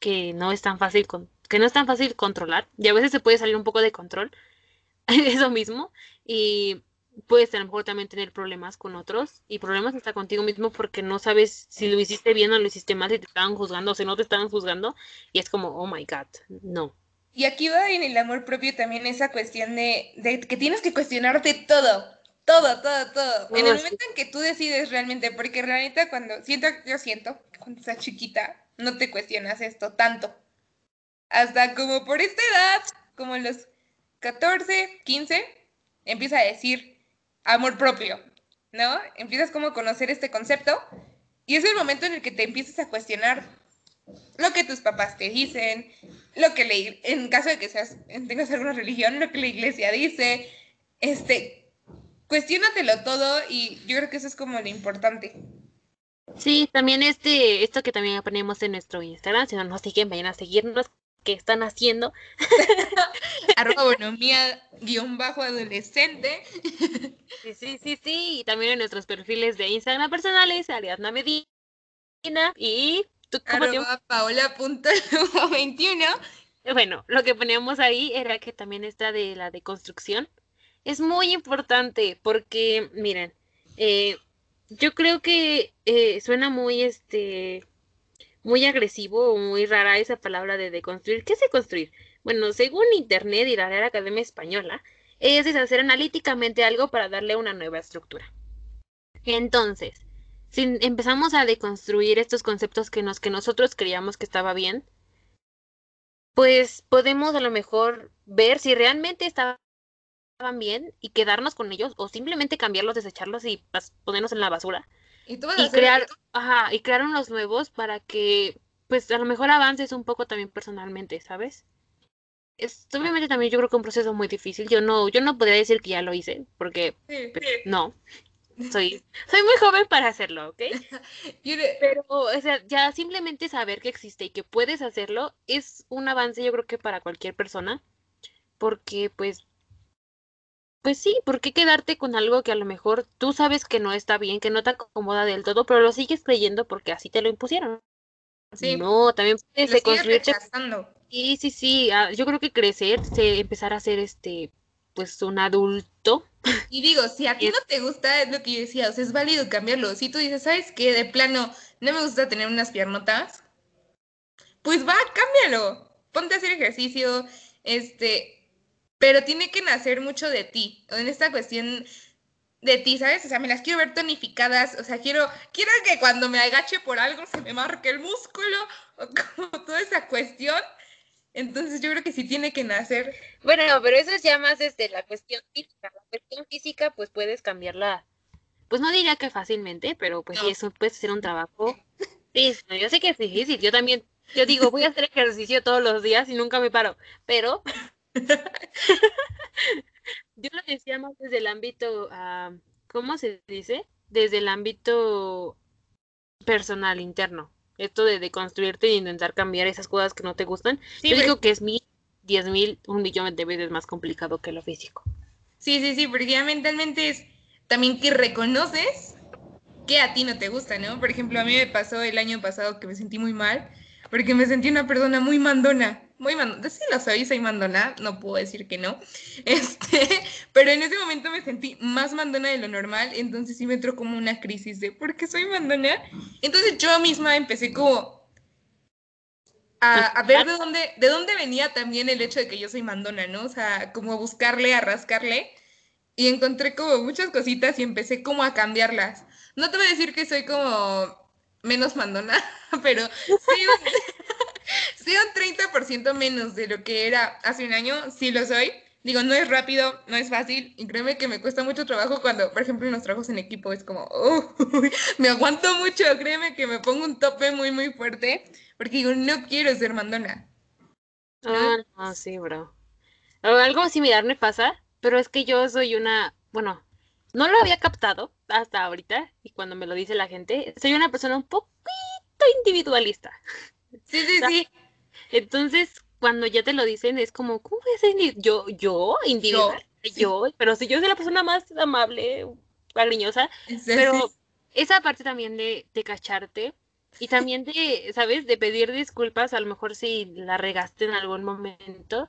[SPEAKER 2] que no es tan fácil con, que no es tan fácil controlar. Y a veces se puede salir un poco de control. *laughs* Eso mismo. Y puedes a lo mejor también tener problemas con otros y problemas hasta contigo mismo porque no sabes si lo hiciste bien o lo hiciste mal, si te estaban juzgando o si no te estaban juzgando y es como, oh my god, no.
[SPEAKER 1] Y aquí va en el amor propio también esa cuestión de, de que tienes que cuestionarte todo, todo, todo, todo. en el momento en que tú decides realmente, porque realmente cuando siento, yo siento, cuando estás chiquita, no te cuestionas esto tanto. Hasta como por esta edad, como los 14, 15, empieza a decir, amor propio, ¿no? Empiezas como a conocer este concepto y es el momento en el que te empiezas a cuestionar lo que tus papás te dicen, lo que le, en caso de que seas, tengas alguna religión, lo que la iglesia dice, este, cuestionatelo todo y yo creo que eso es como lo importante.
[SPEAKER 2] Sí, también este, esto que también ponemos en nuestro Instagram, si no nos siguen, vayan a seguirnos, que están haciendo. *laughs*
[SPEAKER 1] Arroba bonomía guion bajo adolescente.
[SPEAKER 2] sí, sí, sí, sí. Y también en nuestros perfiles de Instagram personales, Ariadna Medina y
[SPEAKER 1] ¿tú Arroba paola.21. *laughs*
[SPEAKER 2] Bueno, lo que poníamos ahí era que también está de la deconstrucción. Es muy importante porque, miren, eh, Yo creo que eh, suena muy, este, muy agresivo o muy rara esa palabra de deconstruir. ¿Qué es deconstruir? Bueno, según Internet y la Real Academia Española, es deshacer analíticamente algo para darle una nueva estructura. Entonces, si empezamos a deconstruir estos conceptos que, nos, que nosotros creíamos que estaba bien, pues podemos a lo mejor ver si realmente estaban bien y quedarnos con ellos o simplemente cambiarlos, desecharlos y ponernos en la basura. Y, crear, ajá, y crear unos nuevos para que pues a lo mejor avances un poco también personalmente, ¿sabes? Es obviamente también yo creo que un proceso muy difícil. Yo no, yo no podría decir que ya lo hice, porque pues, no. *laughs* Soy, soy muy joven para hacerlo, ¿ok? *laughs* Pero, o sea, ya simplemente saber que existe y que puedes hacerlo es un avance, yo creo que para cualquier persona, porque pues, pues sí, ¿por qué quedarte con algo que a lo mejor tú sabes que no está bien, que no te acomoda del todo, pero lo sigues creyendo porque así te lo impusieron? Sí. No, también puedes construirte. Sí, sí, sí, ah, yo creo que crecer, empezar a ser este, pues un adulto.
[SPEAKER 1] Y digo, si a *laughs* ti no te gusta, es lo que yo decía, o sea, es válido cambiarlo. Si tú dices, ¿sabes qué? De plano, no me gusta tener unas piernotas, pues va, cámbialo. Ponte a hacer ejercicio, este, pero tiene que nacer mucho de ti. En esta cuestión de ti, ¿sabes? O sea, me las quiero ver tonificadas, o sea, quiero, quiero que cuando me agache por algo se me marque el músculo, *laughs* o como toda esa cuestión. Entonces yo creo que sí tiene que nacer.
[SPEAKER 2] Bueno, pero eso es ya más desde la cuestión física. La cuestión física, pues puedes cambiarla. Pues no diría que fácilmente, pero pues sí, eso puede ser un trabajo. Sí, yo sé que es difícil. Yo también, yo digo, voy a hacer ejercicio todos los días y nunca me paro. Pero *laughs* yo lo decía más desde el ámbito, uh, ¿cómo se dice? Desde el ámbito personal, interno esto de, de construirte e intentar cambiar esas cosas que no te gustan, yo digo que es mil, diez mil, un millón de veces más complicado que lo físico.
[SPEAKER 1] Sí, sí, sí, porque ya mentalmente es también que reconoces que a ti no te gusta, ¿no? Por ejemplo, a mí me pasó el año pasado que me sentí muy mal porque me sentí una persona muy mandona, muy mandona, sí lo soy, soy mandona, no puedo decir que no, *laughs* este, pero en ese momento me sentí más mandona de lo normal, entonces sí me entró como una crisis de ¿por qué soy mandona? Entonces yo misma empecé como a, a, ver de dónde, de dónde venía también el hecho de que yo soy mandona, ¿no? O sea, como a buscarle, a rascarle, y encontré como muchas cositas y empecé como a cambiarlas. No te voy a decir que soy como menos mandona, *laughs* pero sí un, un 30% menos de lo que era hace un año, sí lo soy. Digo, no es rápido, no es fácil, y créeme que me cuesta mucho trabajo cuando, por ejemplo, en los trabajos en equipo es como, *laughs* me aguanto mucho, créeme que me pongo un tope muy, muy fuerte, porque digo, no quiero ser mandona.
[SPEAKER 2] Ah, no, sí, bro. Algo similar me pasa, pero es que yo soy una, bueno, no lo había captado hasta ahorita y cuando me lo dice la gente, soy una persona un poquito individualista.
[SPEAKER 1] Sí, sí, sí.
[SPEAKER 2] Entonces, cuando ya te lo dicen, es como, ¿cómo voy a ser yo, yo, individual? Yo, pero si yo soy la persona más amable, cariñosa, pero esa parte también de, de cacharte y también de, ¿sabes? De pedir disculpas, a lo mejor si la regaste en algún momento.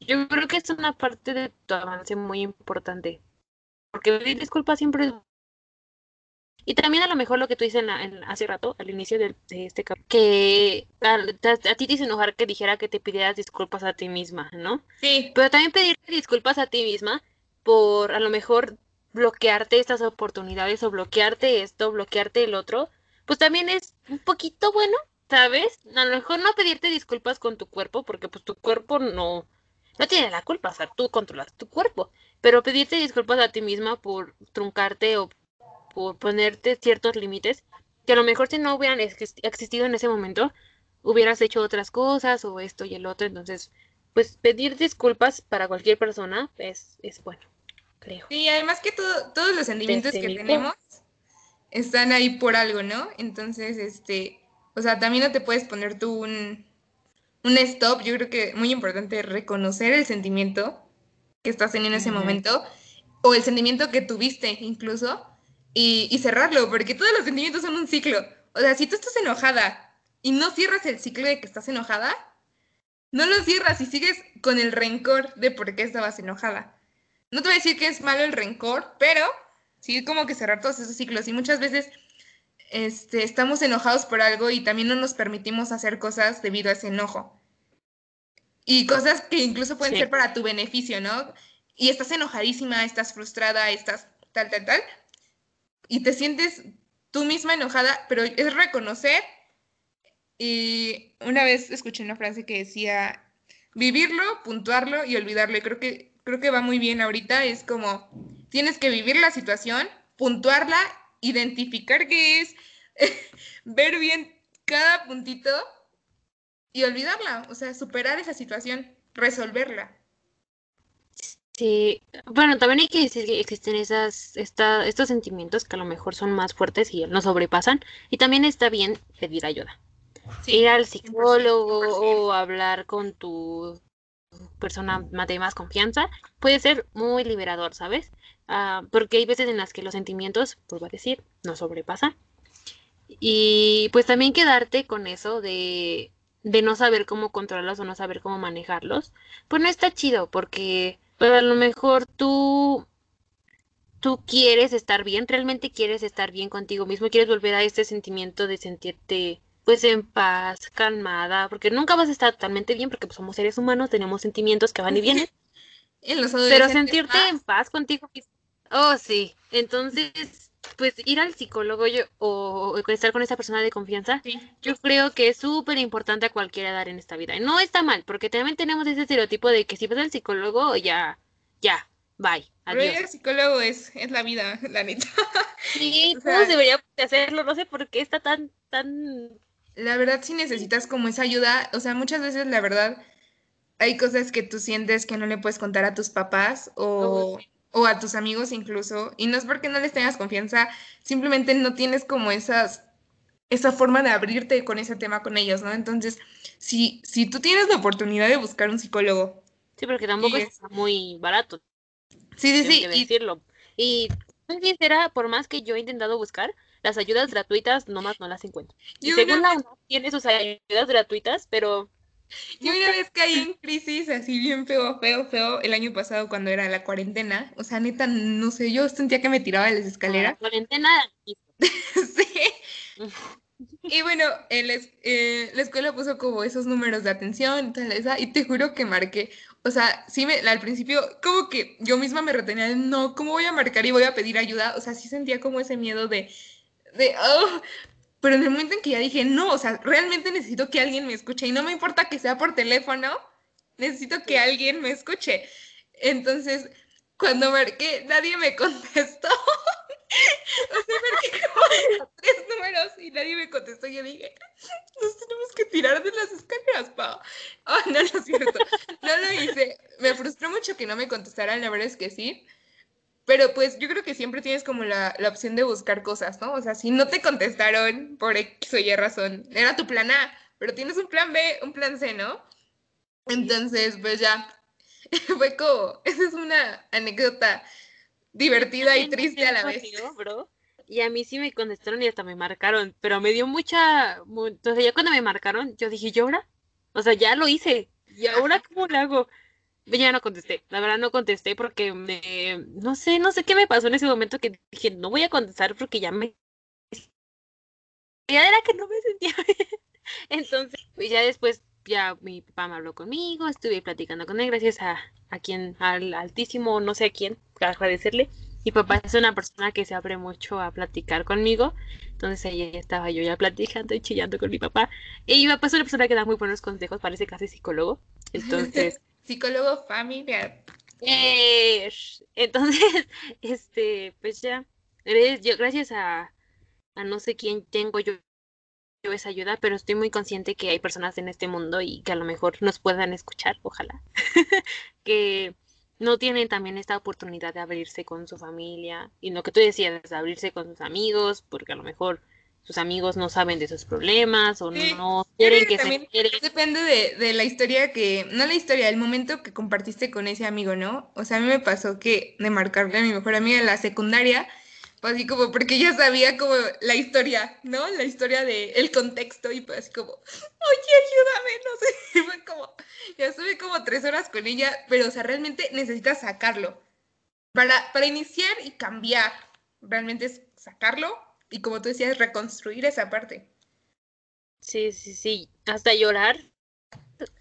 [SPEAKER 2] Yo creo que es una parte de tu avance muy importante porque pedir disculpas siempre es... Y también a lo mejor lo que tú dices en hace rato, al inicio de, este capítulo, que a, ti te hizo enojar que dijera que te pidieras disculpas a ti misma, ¿no?
[SPEAKER 1] Sí.
[SPEAKER 2] Pero también pedir disculpas a ti misma por a lo mejor bloquearte estas oportunidades o bloquearte esto, bloquearte el otro, pues también es un poquito bueno, ¿sabes? A lo mejor no pedirte disculpas con tu cuerpo, porque pues tu cuerpo no, no tiene la culpa, o sea, tú controlas tu cuerpo, pero pedirte disculpas a ti misma por truncarte o por ponerte ciertos límites, que a lo mejor si no hubieran existido en ese momento, hubieras hecho otras cosas o esto y el otro, entonces, pues pedir disculpas para cualquier persona es, es bueno, creo.
[SPEAKER 1] Sí, además que todos los sentimientos que tenemos están ahí por algo, ¿no? Entonces, este, o sea, también no te puedes poner tú un, un stop, yo creo que muy importante reconocer el sentimiento que estás teniendo en ese momento, o el sentimiento que tuviste incluso, y, cerrarlo, porque todos los sentimientos son un ciclo. O sea, si tú estás enojada y no cierras el ciclo de que estás enojada, no lo cierras y sigues con el rencor de por qué estabas enojada. No te voy a decir que es malo el rencor, pero ¿sí? Como que cerrar todos esos ciclos. Y muchas veces este, estamos enojados por algo y también no nos permitimos hacer cosas debido a ese enojo. Y cosas que incluso pueden ser para tu beneficio, ¿no? Y estás enojadísima, estás frustrada, estás tal, tal, tal. Y te sientes tú misma enojada, pero es reconocer. Y una vez escuché una frase que decía, vivirlo, puntuarlo y olvidarlo. Y creo que, creo que va muy bien ahorita. Es como, tienes que vivir la situación, puntuarla, identificar qué es, *laughs* ver bien cada puntito y olvidarla. O sea, superar esa situación, resolverla.
[SPEAKER 2] Sí, bueno, también hay que decir que existen esas, esta, estos sentimientos que a lo mejor son más fuertes y nos sobrepasan. Y también está bien pedir ayuda ir al psicólogo o hablar con tu persona de más confianza puede ser muy liberador, ¿sabes? Ah, porque hay veces en las que los sentimientos, pues va a decir, nos sobrepasan. Y pues también quedarte con eso de, de no saber cómo controlarlos o no saber cómo manejarlos, pues no está chido, porque pues a lo mejor tú tú quieres estar bien, realmente quieres estar bien contigo mismo, quieres volver a este sentimiento de sentirte pues en paz, calmada, porque nunca vas a estar totalmente bien porque pues, somos seres humanos, tenemos sentimientos que van y vienen. *laughs* pero sentirte en paz contigo. Oh, sí. Entonces, pues ir al psicólogo yo, o, estar con esa persona de confianza, yo creo que es súper importante a cualquier edad en esta vida. Y no está mal, porque también tenemos ese estereotipo de que si vas al psicólogo, ya, ya, bye.
[SPEAKER 1] Adiós. Pero el psicólogo es, es la vida, *laughs* la neta.
[SPEAKER 2] Sí, *laughs* todos deberíamos hacerlo, no sé por qué está tan, tan
[SPEAKER 1] la verdad si necesitas como esa ayuda, o sea, muchas veces la verdad hay cosas que tú sientes que no le puedes contar a tus papás o, o a tus amigos incluso, y no es porque no les tengas confianza, simplemente no tienes como esas, esa forma de abrirte con ese tema con ellos, ¿no? Entonces, si, si tú tienes la oportunidad de buscar un psicólogo.
[SPEAKER 2] Sí, porque tampoco es muy barato.
[SPEAKER 1] Sí, sí, sí.
[SPEAKER 2] Que decirlo. Y, y sincera, por más que yo he intentado buscar, las ayudas gratuitas nomás no las encuentro. Y según la UNAM tiene sus ayudas gratuitas, pero... *laughs*
[SPEAKER 1] Yo una vez caí en crisis así bien feo, feo, feo el año pasado cuando era la cuarentena. O sea, neta, no sé, yo sentía que me tiraba de las escaleras. La
[SPEAKER 2] cuarentena. *laughs*
[SPEAKER 1] sí. Y bueno, eh, la escuela puso como esos números de atención y tal, esa, y te juro que marqué. O sea, sí, me, al principio, como que yo misma me retenía, no, ¿cómo voy a marcar y voy a pedir ayuda? O sea, sí sentía como ese miedo de, de, oh, pero en el momento en que ya dije, no, o sea, realmente necesito que alguien me escuche y no me importa que sea por teléfono, necesito que alguien me escuche. Entonces, cuando marqué, nadie me *laughs* contestó. o sea, marqué como *laughs* tres números y nadie me contestó. Yo dije, *laughs* nos tenemos que tirar de las escaleras, pa. Oh, no, no es cierto. No lo hice. Me frustró mucho que no me contestaran, la verdad es que sí. Pero pues yo creo que siempre tienes como la, la, opción de buscar cosas, ¿no? O sea, si no te contestaron por X o Y razón, era tu plan A, pero tienes un plan B, un plan C, ¿no? Entonces, pues ya, *laughs* fue como, esa es una anécdota divertida y triste a la vez.
[SPEAKER 2] Bro. Y a mí sí me contestaron y hasta me marcaron, pero me dio mucha, entonces ya cuando me marcaron, yo dije, ¿y ahora? O sea, ya lo hice, ¿y ahora cómo lo hago? Ya no contesté, la verdad no contesté porque me, no sé, no sé qué me pasó en ese momento que dije, no voy a contestar porque ya me... *laughs* Ya era que no me sentía *laughs* bien. Entonces, pues ya después, ya mi papá me habló conmigo, estuve platicando con él, gracias a, a quien, al altísimo, no sé a quién, agradecerle. Mi papá es una persona que se abre mucho a platicar conmigo, entonces ahí estaba yo ya platicando y chillando con mi papá. Y mi papá es una persona que da muy buenos consejos, parece casi psicólogo, *laughs* entonces...
[SPEAKER 1] Psicólogo familiar.
[SPEAKER 2] entonces, *laughs* este, pues ya, yo gracias a, a no sé quién tengo yo, yo esa ayuda, pero estoy muy consciente que hay personas en este mundo y que a lo mejor nos puedan escuchar, ojalá, *laughs* que no tienen también esta oportunidad de abrirse con su familia y lo que tú decías, de abrirse con sus amigos, porque a lo mejor sus amigos no saben de sus problemas o no quieren que, se
[SPEAKER 1] Depende de, de, la historia que, no la historia, el momento que compartiste con ese amigo, ¿no? O sea, a mí me pasó que de marcarle a mi mejor amiga en la secundaria, pues así como porque ya sabía como la historia, ¿no? La historia de el contexto y pues así como, oye, ayúdame, no sé, *laughs* fue como, ya estuve como tres horas con ella, pero o sea, realmente necesitas sacarlo para, para iniciar y cambiar, realmente es sacarlo y como tú decías, reconstruir esa parte.
[SPEAKER 2] Sí, sí, sí, hasta llorar,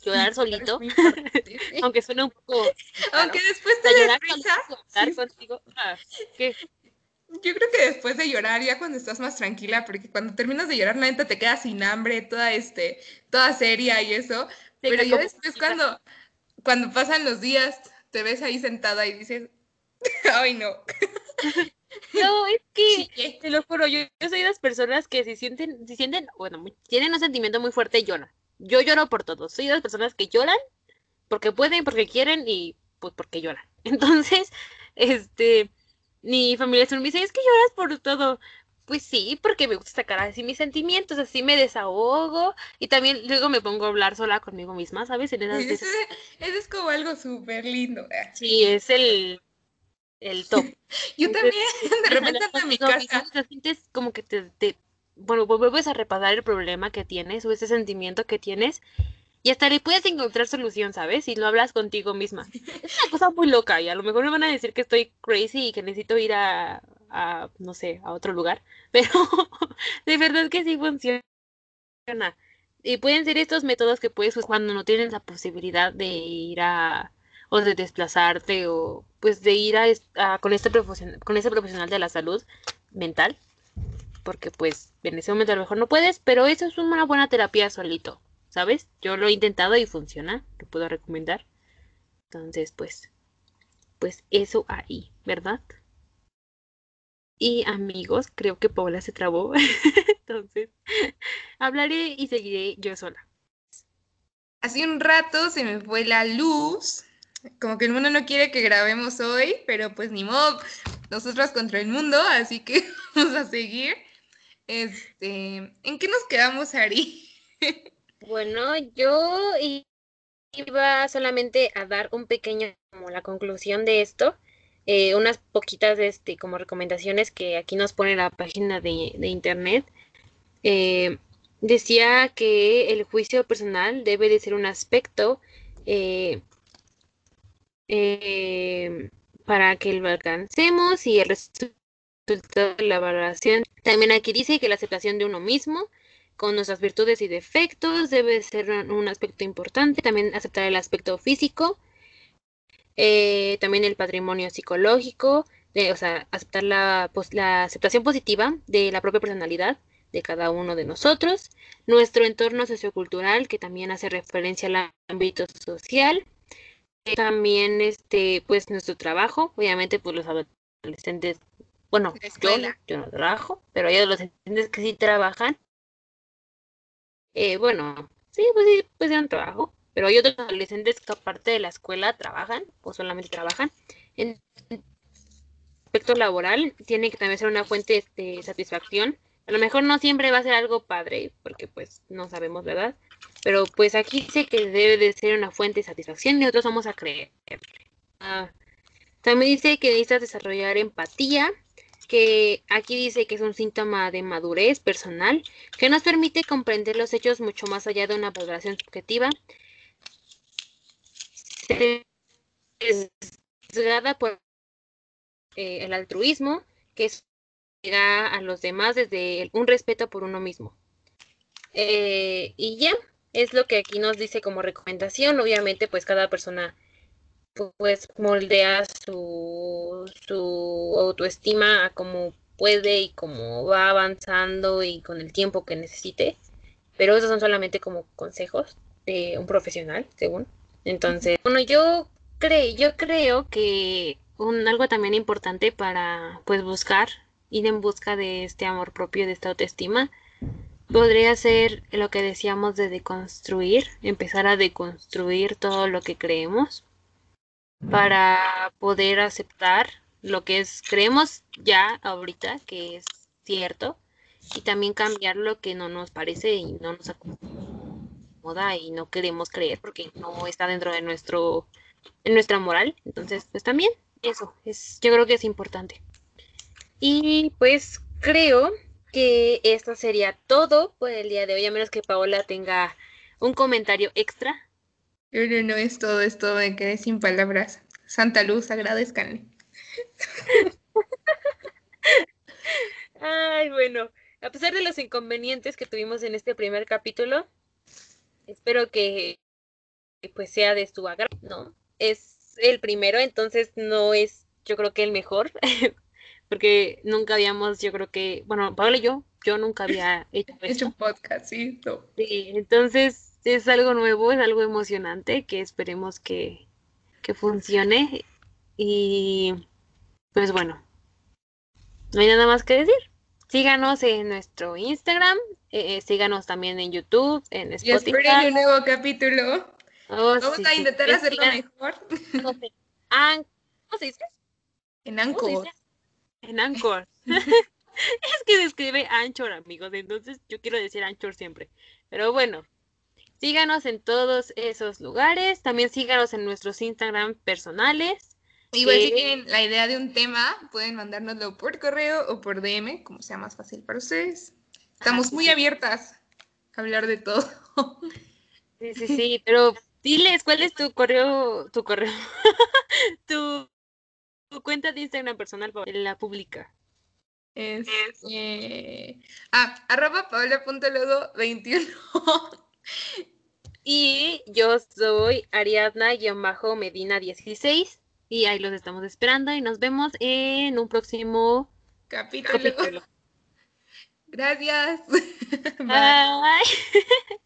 [SPEAKER 2] llorar *laughs* solito, *laughs* aunque suene un poco...
[SPEAKER 1] Aunque después te llorar contigo. Ah, Yo creo que después de llorar, ya cuando estás más tranquila, porque cuando terminas de llorar, la neta te quedas sin hambre, toda, este, toda seria y eso, pero ya después cuando, cuando pasan los días, te ves ahí sentada y dices, *laughs* ay no.
[SPEAKER 2] No, es que, te lo juro, yo, soy de las personas que si sienten, si sienten, bueno, tienen un sentimiento muy fuerte, lloran. Yo lloro por todo. Soy de las personas que lloran porque pueden, porque quieren y pues porque lloran. *laughs* Entonces, este, mi familia me dice, es que lloras por todo. Pues sí, porque me gusta sacar así mis sentimientos, así me desahogo y también luego me pongo a hablar sola conmigo misma, ¿sabes? En *laughs*
[SPEAKER 1] Eso, es como algo súper lindo.
[SPEAKER 2] Sí, es el, el top. *laughs*
[SPEAKER 1] Yo también, de repente en mi casa.
[SPEAKER 2] Te sientes como que te, te, bueno, vuelves a repasar el problema que tienes o ese sentimiento que tienes y hasta le puedes encontrar solución, ¿sabes? Si no hablas contigo misma. Es una cosa muy loca y a lo mejor me van a decir que estoy crazy y que necesito ir a, a no sé, a otro lugar, *laughs* pero de verdad que sí funciona. Y pueden ser estos métodos que puedes usar cuando no tienes la posibilidad de ir a o de desplazarte o pues de ir a, con este con este profesional de la salud mental porque pues en ese momento a lo mejor no puedes pero eso es una buena terapia solito sabes yo lo he intentado y funciona lo puedo recomendar. Entonces pues pues eso ahí verdad y amigos creo que Paula se trabó. *laughs* Entonces hablaré y seguiré yo sola.
[SPEAKER 1] Hace un rato se me fue la luz como que el mundo no quiere que grabemos hoy, pero pues ni modo, nosotras contra el mundo, así que *laughs* vamos a seguir. Este, ¿en qué nos quedamos, Ari?
[SPEAKER 2] bueno, yo iba solamente a dar un pequeño, como la conclusión de esto, eh, unas poquitas, este, como recomendaciones que aquí nos pone la página de, internet. Eh, decía que el juicio personal debe de ser un aspecto eh, eh, para que lo alcancemos y el resultado de la valoración. También aquí dice que la aceptación de uno mismo con nuestras virtudes y defectos debe ser un aspecto importante. También aceptar el aspecto físico, eh, también el patrimonio psicológico, o sea, aceptar la, la aceptación positiva de la propia personalidad de cada uno de nosotros, nuestro entorno sociocultural que también hace referencia al ámbito social, también este pues nuestro trabajo obviamente pues los adolescentes bueno yo, yo, no trabajo pero hay adolescentes que sí trabajan. Eh, bueno sí pues sí pues un trabajo pero hay otros adolescentes que aparte de la escuela trabajan o solamente trabajan. En aspecto laboral tiene que también ser una fuente de satisfacción a lo mejor no siempre va a ser algo padre porque pues no sabemos verdad pero pues aquí dice que debe de ser una fuente de satisfacción y nosotros vamos a creer. Ah, también dice que necesitas desarrollar empatía, que aquí dice que es un síntoma de madurez personal, que nos permite comprender los hechos mucho más allá de una valoración subjetiva. Sesgada por eh, el altruismo, que es a los demás desde un respeto por uno mismo. Eh, y ya, es lo que aquí nos dice como recomendación. Obviamente, pues cada persona pues moldea su, su autoestima a como puede y como va avanzando y con el tiempo que necesite. Pero esos son solamente como consejos de un profesional, según. Entonces, bueno, yo creo, yo creo que un, algo también importante para pues buscar, ir en busca de este amor propio, de esta autoestima, podría ser lo que decíamos de deconstruir, empezar a deconstruir todo lo que creemos para poder aceptar lo que es creemos ya ahorita que es cierto y también cambiar lo que no nos parece y no nos acomoda y no queremos creer porque no está dentro de nuestro en nuestra moral. Entonces pues también eso es yo creo que es importante y pues creo que esto sería todo por el día de hoy, a menos que Paola tenga un comentario extra.
[SPEAKER 1] No, no, no, es todo, es todo, me quedé sin palabras. Santa Luz, agradezcanle. *laughs*
[SPEAKER 2] bueno, a pesar de los inconvenientes que tuvimos en este primer capítulo, espero que pues sea de su agrado, ¿no? Es el primero, entonces no es, yo creo que el mejor, *laughs* porque nunca habíamos, yo creo que, bueno, Pablo y yo, yo nunca *laughs* había
[SPEAKER 1] hecho, un podcast, sí,
[SPEAKER 2] Sí, entonces es algo nuevo, es algo emocionante que esperemos que, que funcione y pues bueno, no hay nada más que decir. Síganos en nuestro Instagram, eh, síganos también en YouTube, en Spotify. Y
[SPEAKER 1] esperen un nuevo capítulo. Oh, Vamos a intentar hacerlo mejor. ¿Cómo
[SPEAKER 2] se dice?
[SPEAKER 1] En Anchor.
[SPEAKER 2] En Anchor. *laughs* es que se escribe Anchor, amigos, entonces yo quiero decir Anchor siempre. Pero bueno, síganos en todos esos lugares. También síganos en nuestros Instagram personales.
[SPEAKER 1] Igual si tienen la idea de un tema, pueden mandárnoslo por correo o por DM, como sea más fácil para ustedes. Estamos muy abiertas a hablar de todo.
[SPEAKER 2] Sí, sí, *laughs* sí, pero diles cuál es tu correo, tu correo, *laughs* tu, cuenta de Instagram personal, la pública.
[SPEAKER 1] Es, eh, ah, arroba paola.lodo21.
[SPEAKER 2] y yo soy Ariadna-Medina16. Y ahí los estamos esperando y nos vemos en un próximo
[SPEAKER 1] capítulo. Gracias.
[SPEAKER 2] Bye. *laughs*